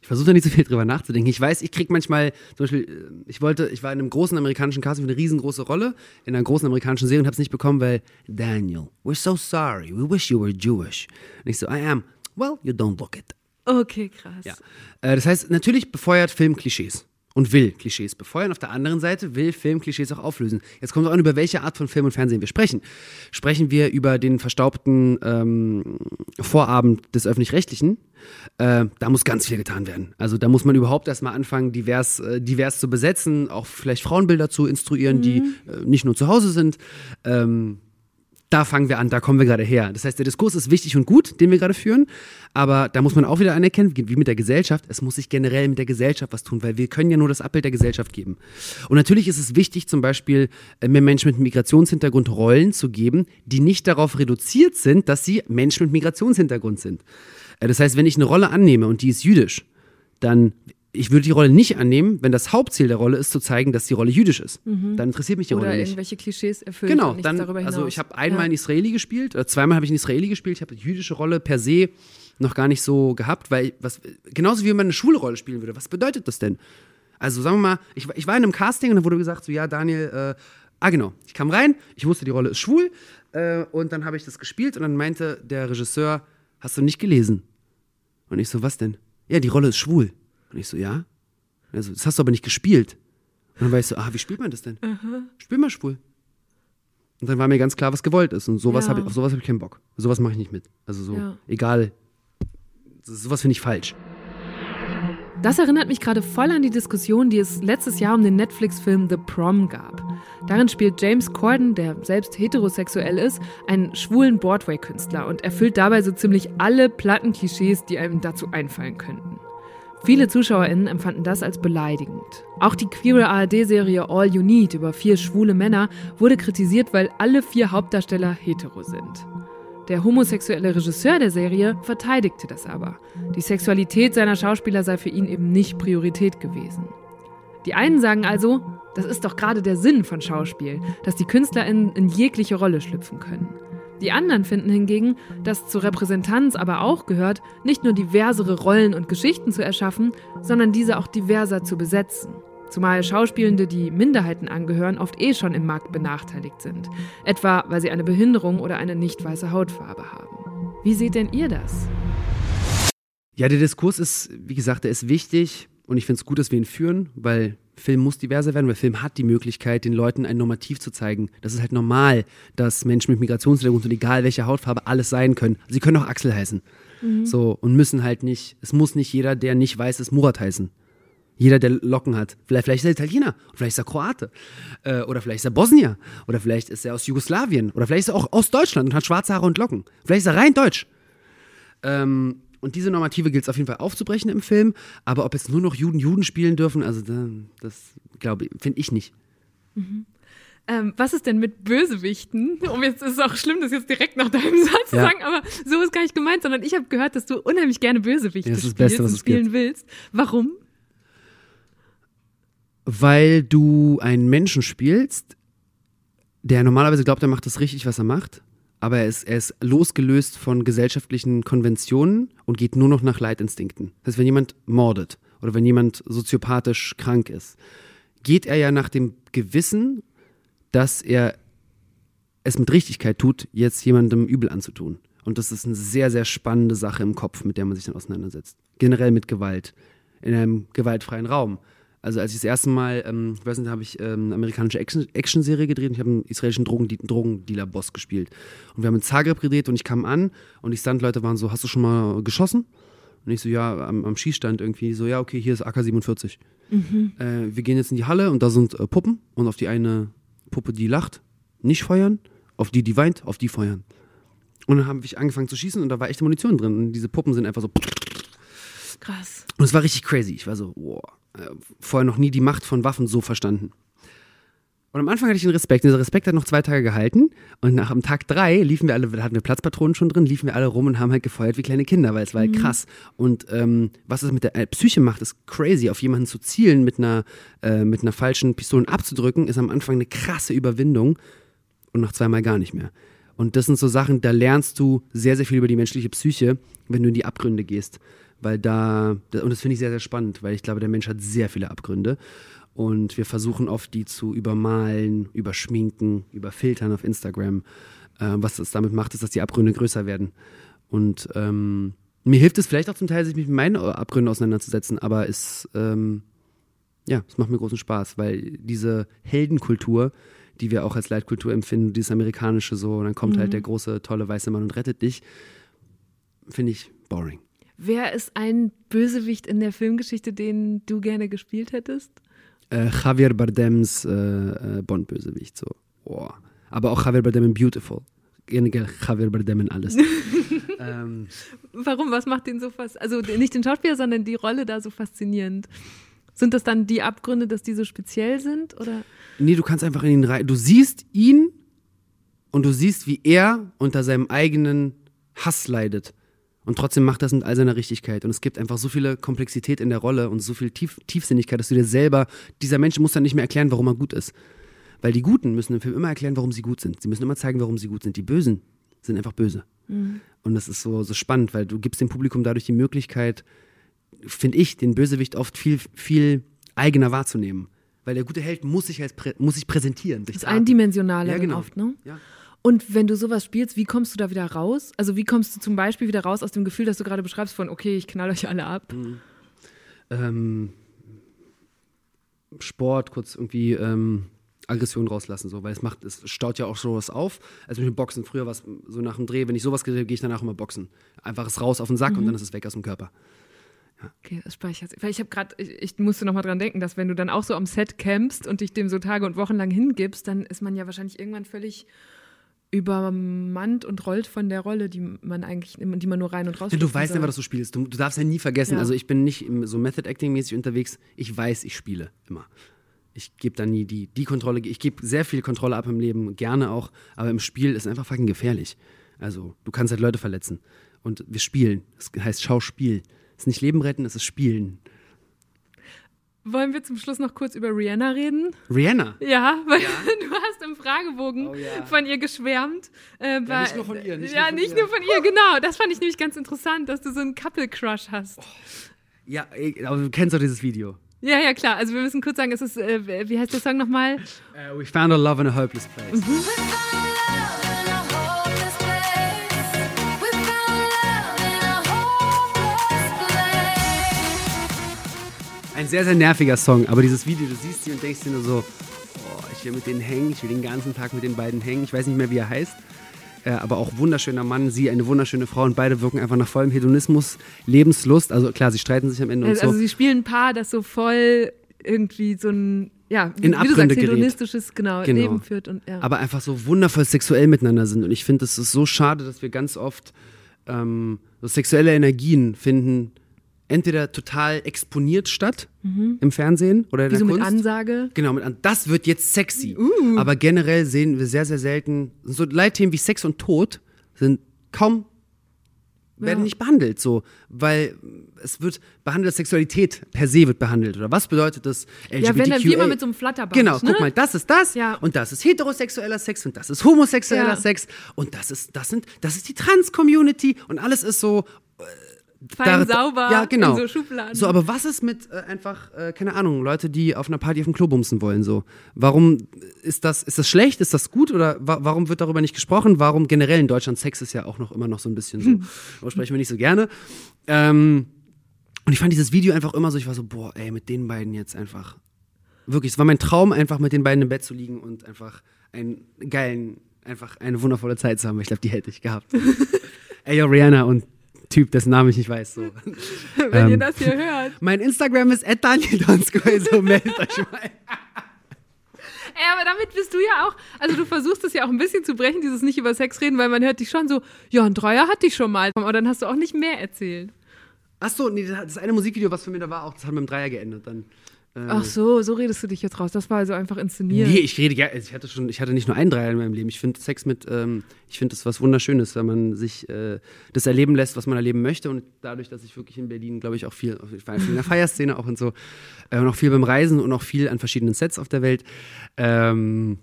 ich versuche da nicht so viel drüber nachzudenken. Ich weiß, ich kriege manchmal, zum Beispiel, äh, ich wollte, ich war in einem großen amerikanischen Casting für eine riesengroße Rolle in einer großen amerikanischen Serie und habe es nicht bekommen, weil Daniel, we're so sorry, we wish you were Jewish. Und ich so, I am. Well, you don't look it. Okay, krass. Ja. Äh, das heißt, natürlich befeuert Film Klischees und will Klischees befeuern. Auf der anderen Seite will Film Klischees auch auflösen. Jetzt kommt es auch an, über welche Art von Film und Fernsehen wir sprechen. Sprechen wir über den verstaubten ähm, Vorabend des Öffentlich-Rechtlichen, äh, da muss ganz viel getan werden. Also da muss man überhaupt erstmal anfangen, divers, äh, divers zu besetzen, auch vielleicht Frauenbilder zu instruieren, die äh, nicht nur zu Hause sind. Ähm, da fangen wir an, da kommen wir gerade her. Das heißt, der Diskurs ist wichtig und gut, den wir gerade führen, aber da muss man auch wieder anerkennen, wie mit der Gesellschaft, es muss sich generell mit der Gesellschaft was tun, weil wir können ja nur das Abbild der Gesellschaft geben. Und natürlich ist es wichtig, zum Beispiel äh, mehr Menschen mit Migrationshintergrund Rollen zu geben, die nicht darauf reduziert sind, dass sie Menschen mit Migrationshintergrund sind. Äh, Das heißt, wenn ich eine Rolle annehme und die ist jüdisch, dann ich würde die Rolle nicht annehmen, wenn das Hauptziel der Rolle ist, zu zeigen, dass die Rolle jüdisch ist. Dann interessiert mich die Oder Rolle nicht. irgendwelche Klischees erfüllt. Genau, dann, darüber hinaus. also ich habe einmal ja. einen Israeli gespielt, oder zweimal habe ich einen Israeli gespielt, ich habe die jüdische Rolle per se noch gar nicht so gehabt, weil was, genauso wie wenn man eine schwule Rolle spielen würde, was bedeutet das denn? Also sagen wir mal, ich, war- ich war in einem Casting und dann wurde gesagt, so ja, Daniel, äh, ah genau, ich kam rein, ich wusste, die Rolle ist schwul äh, und dann habe ich das gespielt und dann meinte der Regisseur, hast du nicht gelesen? Und ich so, was denn? Ja, die Rolle ist schwul. Und ich so, ja? Also, das hast du aber nicht gespielt. Und dann war ich so, ah, wie spielt man das denn? Spiel mal schwul. Und dann war mir ganz klar, was gewollt ist. Und sowas Ja. habe ich, auf sowas habe ich keinen Bock. Sowas mache ich nicht mit. Also so, Ja. egal. Sowas finde ich falsch. Das erinnert mich gerade voll an die Diskussion, die es letztes Jahr um den Netflix-Film The Prom gab. Darin spielt James Corden, der selbst heterosexuell ist, einen schwulen Broadway-Künstler und erfüllt dabei so ziemlich alle platten Klischees, die einem dazu einfallen könnten. Viele ZuschauerInnen empfanden das als beleidigend. Auch die queere ARD-Serie All You Need über vier schwule Männer wurde kritisiert, weil alle vier Hauptdarsteller hetero sind. Der homosexuelle Regisseur der Serie verteidigte das aber. Die Sexualität seiner Schauspieler sei für ihn eben nicht Priorität gewesen. Die einen sagen also, das ist doch gerade der Sinn von Schauspiel, dass die KünstlerInnen in jegliche Rolle schlüpfen können. Die anderen finden hingegen, dass zur Repräsentanz aber auch gehört, nicht nur diversere Rollen und Geschichten zu erschaffen, sondern diese auch diverser zu besetzen. Zumal Schauspielende, die Minderheiten angehören, oft eh schon im Markt benachteiligt sind. Etwa, weil sie eine Behinderung oder eine nicht weiße Hautfarbe haben. Wie seht denn ihr das? Ja, der Diskurs ist, wie gesagt, der ist wichtig und ich finde es gut, dass wir ihn führen, weil Film muss diverser werden, weil Film hat die Möglichkeit, den Leuten ein Normativ zu zeigen. Das ist halt normal, dass Menschen mit Migrationshintergrund und egal welche Hautfarbe alles sein können. Sie können auch Axel heißen. So, und müssen halt nicht, es muss nicht jeder, der nicht weiß ist, Murat heißen. Jeder, der Locken hat. Vielleicht, vielleicht ist er Italiener, vielleicht ist er Kroate, äh, oder vielleicht ist er Bosnier, oder vielleicht ist er aus Jugoslawien, oder vielleicht ist er auch aus Deutschland und hat schwarze Haare und Locken. Vielleicht ist er rein deutsch. Ähm, und diese Normative gilt es auf jeden Fall aufzubrechen im Film, aber ob jetzt nur noch Juden Juden spielen dürfen, also da, das glaube ich, finde ich nicht. Ähm, was ist denn mit Bösewichten? Um jetzt ist es auch schlimm, das jetzt direkt nach deinem Satz zu Ja. sagen, aber so ist gar nicht gemeint, sondern ich habe gehört, dass du unheimlich gerne Bösewichte Ja, das ist das Beste, was es spielen gibt. willst. Warum? Weil du einen Menschen spielst, der normalerweise glaubt, er macht das richtig, was er macht, aber er ist, er ist losgelöst von gesellschaftlichen Konventionen und geht nur noch nach Leitinstinkten. Das heißt, wenn jemand mordet oder wenn jemand soziopathisch krank ist, geht er ja nach dem Gewissen, dass er es mit Richtigkeit tut, jetzt jemandem übel anzutun. Und das ist eine sehr, sehr spannende Sache im Kopf, mit der man sich dann auseinandersetzt. Generell mit Gewalt. In einem gewaltfreien Raum. Also als ich das erste Mal, ähm, ich weiß nicht, da habe ich ähm, eine amerikanische Action- Action-Serie gedreht und ich habe einen israelischen Drogendealer-Boss gespielt. Und wir haben in Zagreb gedreht und ich kam an und die Stunt-Leute waren so, hast du schon mal geschossen? Und ich so, ja, am, am Schießstand irgendwie. So, ja, okay, hier ist AK-47. Äh, wir gehen jetzt in die Halle und da sind äh, Puppen und auf die eine Puppe, die lacht, nicht feuern, auf die, die weint, auf die feuern. Und dann habe ich angefangen zu schießen und da war echte Munition drin. Und diese Puppen sind einfach so. Krass. Und es war richtig crazy. Ich war so, wow. Äh, Vorher noch nie die Macht von Waffen so verstanden. Und am Anfang hatte ich den Respekt. Und dieser Respekt hat noch zwei Tage gehalten. Und nach am Tag drei liefen wir alle, da hatten wir Platzpatronen schon drin, liefen wir alle rum und haben halt gefeuert wie kleine Kinder, weil es war halt krass. Und ähm, was es mit der äh, Psyche macht, ist crazy. Auf jemanden zu zielen, mit einer, äh, mit einer falschen Pistole abzudrücken, ist am Anfang eine krasse Überwindung und nach zweimal gar nicht mehr. Und das sind so Sachen, da lernst du sehr, sehr viel über die menschliche Psyche, wenn du in die Abgründe gehst. Weil da, und das finde ich sehr, sehr spannend, weil ich glaube, der Mensch hat sehr viele Abgründe. Und wir versuchen oft, die zu übermalen, überschminken, überfiltern auf Instagram. Äh, was das damit macht, ist, dass die Abgründe größer werden. Und ähm, mir hilft es vielleicht auch zum Teil, sich mit meinen Abgründen auseinanderzusetzen, aber es, ähm, ja, es macht mir großen Spaß, weil diese Heldenkultur, die wir auch als Leitkultur empfinden, dieses amerikanische so, und dann kommt halt der große, tolle weiße Mann und rettet dich, finde ich boring. Wer ist ein Bösewicht in der Filmgeschichte, den du gerne gespielt hättest? Äh, Javier Bardems äh, äh, Bond-Bösewicht, so. Boah. Aber auch Javier Bardem in Beautiful. Javier Bardem in alles. [LAUGHS] ähm, Warum? Was macht den so fast? Also nicht den Schauspieler, sondern die Rolle da so faszinierend. Sind das dann die Abgründe, dass die so speziell sind? Oder? Nee, du kannst einfach in ihn rein. Du siehst ihn und du siehst, wie er unter seinem eigenen Hass leidet. Und trotzdem macht das mit all seiner Richtigkeit. Und es gibt einfach so viele Komplexität in der Rolle und so viel Tief Tiefsinnigkeit, dass du dir selber, dieser Mensch muss dann nicht mehr erklären, warum er gut ist. Weil die Guten müssen im Film immer erklären, warum sie gut sind. Sie müssen immer zeigen, warum sie gut sind. Die Bösen sind einfach böse. Und das ist so, so spannend, weil du gibst dem Publikum dadurch die Möglichkeit, finde ich, den Bösewicht oft viel, viel eigener wahrzunehmen. Weil der gute Held muss sich, als prä muss sich präsentieren. Das darbieten. Eindimensionale Ja, genau. oft, ne? Ja. Und wenn du sowas spielst, wie kommst du da wieder raus? Also wie kommst du zum Beispiel wieder raus aus dem Gefühl, das du gerade beschreibst von, okay, ich knall euch alle ab? ähm, Sport, kurz irgendwie ähm, Aggression rauslassen, so, weil es macht, es staut ja auch sowas auf. Also mit dem Boxen, früher war es so nach dem Dreh, wenn ich sowas gedreht gehe ich danach immer boxen. Einfach es raus auf den Sack und dann ist es weg aus dem Körper. Okay, das speichert. Weil ich habe gerade, ich, ich musste nochmal dran denken, dass wenn du dann auch so am Set campst und dich dem so Tage und Wochen lang hingibst, dann ist man ja wahrscheinlich irgendwann völlig übermannt und rollt von der Rolle, die man eigentlich, die man nur rein und raus Du schlüpfen weißt soll. einfach, dass du spielst. Du, du darfst ja nie vergessen. Ja. Also ich bin nicht so Method Acting mäßig unterwegs. Ich weiß, ich spiele immer. Ich gebe da nie die, die Kontrolle. Ich gebe sehr viel Kontrolle ab im Leben, gerne auch. Aber im Spiel ist einfach fucking gefährlich. Also du kannst halt Leute verletzen. Und wir spielen. Das heißt Schauspiel. Es ist nicht Leben retten, es ist Spielen. Wollen wir zum Schluss noch kurz über Rihanna reden? Rihanna. Ja, weil [LAUGHS] du hast im Fragebogen Oh ja. von ihr geschwärmt. Äh, bei- nicht nur von ihr, nicht ja, nur von nicht ihr. nur von ihr, genau. Das fand ich nämlich ganz interessant, dass du so einen Couple-Crush hast. Ja, ey, aber du kennst doch dieses Video. Ja, ja, klar. Also wir müssen kurz sagen, es ist, äh, wie heißt der Song nochmal? Uh, we found our love in a hopeless place. [LAUGHS] Ein sehr, sehr nerviger Song, aber dieses Video, du siehst sie und denkst dir nur so, oh, ich will mit denen hängen, ich will den ganzen Tag mit den beiden hängen. Ich weiß nicht mehr, wie er heißt. Äh, aber auch wunderschöner Mann, sie eine wunderschöne Frau und beide wirken einfach nach vollem Hedonismus, Lebenslust. Also klar, sie streiten sich am Ende und Also so. sie spielen ein Paar, das so voll irgendwie so ein, ja, wie, In wie du sagst, hedonistisches genau, Genau. Leben führt. Und, ja. aber einfach so wundervoll sexuell miteinander sind. Und ich finde, es ist so schade, dass wir ganz oft ähm, so sexuelle Energien finden, entweder total exponiert statt im Fernsehen oder in Mhm. wie der so mit Kunst. Ansage. Genau, mit an, das wird jetzt sexy. Uh. Aber generell sehen wir sehr, sehr selten, so Leitthemen wie Sex und Tod sind kaum, werden Ja. nicht behandelt, so, weil es wird behandelt, Sexualität per se wird behandelt. Oder was bedeutet das? Ja, wenn dann wie immer mit so einem Flatterband. Genau, ne? guck mal, das ist das Ja. und das ist heterosexueller Sex und das ist homosexueller Ja. Sex und das ist das sind das ist die Trans-Community und alles ist so Fein da- sauber ja, genau. in so Schubladen. So, aber was ist mit äh, einfach äh, keine Ahnung, Leute, die auf einer Party auf dem Klo bumsen wollen so? Warum ist das ist das schlecht, ist das gut oder wa warum wird darüber nicht gesprochen? Warum generell in Deutschland Sex ist ja auch noch immer noch so ein bisschen so, [LAUGHS] darüber sprechen wir nicht so gerne. Ähm, und ich fand dieses Video einfach immer so, ich war so, boah, ey, mit den beiden jetzt einfach wirklich, es war mein Traum, einfach mit den beiden im Bett zu liegen und einfach einen geilen, einfach eine wundervolle Zeit zu haben. Ich glaube, die hätte ich gehabt. [LAUGHS] Ey, yo, Rihanna und Typ, dessen Namen ich nicht weiß. So. [LAUGHS] wenn ihr ähm, das hier hört. [LAUGHS] Mein Instagram ist @daniel_donskoy, also meldet euch mal. Ey, aber damit bist du ja auch, also du versuchst es ja auch ein bisschen zu brechen, dieses nicht über Sex reden, weil man hört dich schon so, ja, ein Dreier hatte ich schon mal. Aber dann hast du auch nicht mehr erzählt. Ach so, nee, das eine Musikvideo, was für mich da war, auch, das hat mit dem Dreier geendet. Dann, Ach so, so redest du dich jetzt raus. Das war also einfach inszeniert. Nee, ich rede gerne. Ich hatte schon, ich hatte nicht nur einen Dreier in meinem Leben. Ich finde Sex mit, ähm, ich finde das was Wunderschönes, wenn man sich äh, das erleben lässt, was man erleben möchte. Und dadurch, dass ich wirklich in Berlin, glaube ich, auch viel, ich war viel in der Feierszene auch und so, äh, und auch viel beim Reisen und auch viel an verschiedenen Sets auf der Welt. Ähm,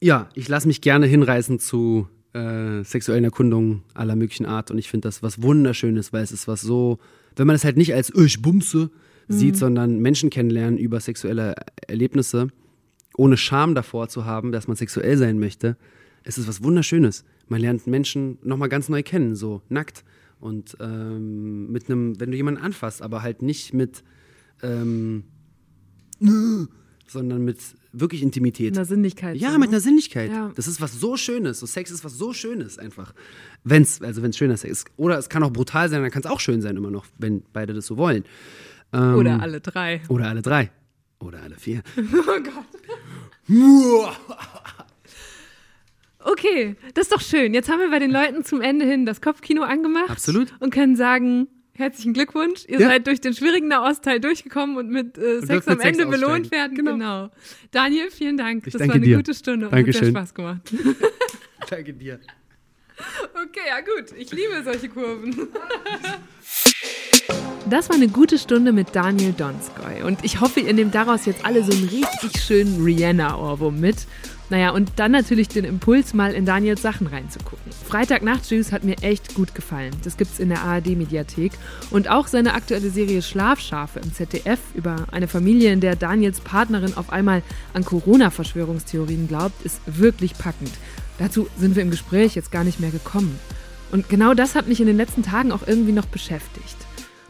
ja, ich lasse mich gerne hinreißen zu äh, sexuellen Erkundungen aller möglichen Art. Und ich finde das was Wunderschönes, weil es ist was so, wenn man es halt nicht als "Ö, ich bumse sieht, sondern Menschen kennenlernen über sexuelle Erlebnisse, ohne Scham davor zu haben, dass man sexuell sein möchte, es ist was Wunderschönes. Man lernt Menschen nochmal ganz neu kennen, so nackt. Und ähm, mit einem, wenn du jemanden anfasst, aber halt nicht mit, ähm, sondern mit wirklich Intimität. In der Sinnlichkeit. Ja, so, mit ne? einer Sinnlichkeit. Ja. Das ist was so Schönes. So Sex ist was so Schönes einfach. Wenn's, also wenn es schöner Sex ist. Oder es kann auch brutal sein, dann kann es auch schön sein immer noch, wenn beide das so wollen. Ähm, Oder alle drei. Oder alle drei. Oder alle vier. [LAUGHS] [LAUGHS] Okay, das ist doch schön. Jetzt haben wir bei den Leuten zum Ende hin das Kopfkino angemacht. Absolut. Und können sagen, herzlichen Glückwunsch. Ihr Ja. seid durch den schwierigen Nahostteil durchgekommen und mit äh, Sex dürft am mit Sex Ende belohnt werden. Genau. Genau. Daniel, vielen Dank. Ich das danke war eine dir. gute Stunde und hat sehr Dankeschön. Spaß gemacht. [LAUGHS] Danke dir. Okay, ja gut. Ich liebe solche Kurven. Das war eine gute Stunde mit Daniel Donskoy. Und ich hoffe, ihr nehmt daraus jetzt alle so einen richtig schönen Rihanna-Ohrwurm mit. Naja, und dann natürlich den Impuls, mal in Daniels Sachen reinzugucken. Freitagnacht-Juice hat mir echt gut gefallen. Das gibt's in der ARD-Mediathek. Und auch seine aktuelle Serie Schlafschafe im ZDF über eine Familie, in der Daniels Partnerin auf einmal an Corona-Verschwörungstheorien glaubt, ist wirklich packend. Dazu sind wir im Gespräch jetzt gar nicht mehr gekommen. Und genau das hat mich in den letzten Tagen auch irgendwie noch beschäftigt.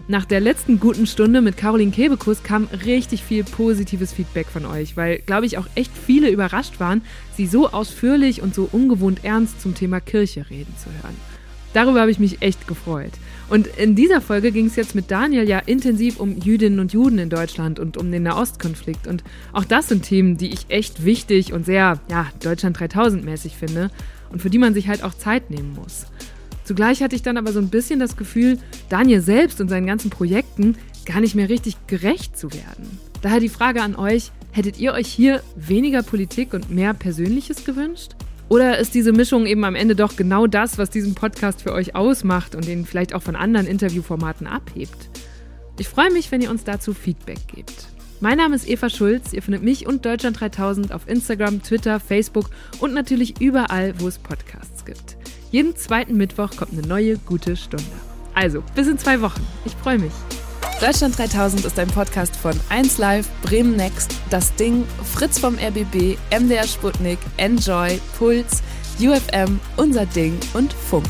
Nach der letzten guten Stunde mit Caroline Kebekus kam richtig viel positives Feedback von euch, weil, glaube ich, auch echt viele überrascht waren, sie so ausführlich und so ungewohnt ernst zum Thema Kirche reden zu hören. Darüber habe ich mich echt gefreut. Und in dieser Folge ging es jetzt mit Daniel ja intensiv um Jüdinnen und Juden in Deutschland und um den Nahostkonflikt. Und auch das sind Themen, die ich echt wichtig und sehr, ja, Deutschland 3000 mäßig finde und für die man sich halt auch Zeit nehmen muss. Zugleich hatte ich dann aber so ein bisschen das Gefühl, Daniel selbst und seinen ganzen Projekten gar nicht mehr richtig gerecht zu werden. Daher die Frage an euch, hättet ihr euch hier weniger Politik und mehr Persönliches gewünscht? Oder ist diese Mischung eben am Ende doch genau das, was diesen Podcast für euch ausmacht und den vielleicht auch von anderen Interviewformaten abhebt? Ich freue mich, wenn ihr uns dazu Feedback gebt. Mein Name ist Eva Schulz. Ihr findet mich und Deutschland 3000 auf Instagram, Twitter, Facebook und natürlich überall, wo es Podcasts gibt. Jeden zweiten Mittwoch kommt eine neue gute Stunde. Also, bis in zwei Wochen. Ich freue mich. Deutschland 3000 ist ein Podcast von 1Live, Bremen Next, Das Ding, Fritz vom RBB, MDR Sputnik, Enjoy, Puls, UFM, Unser Ding und Funk.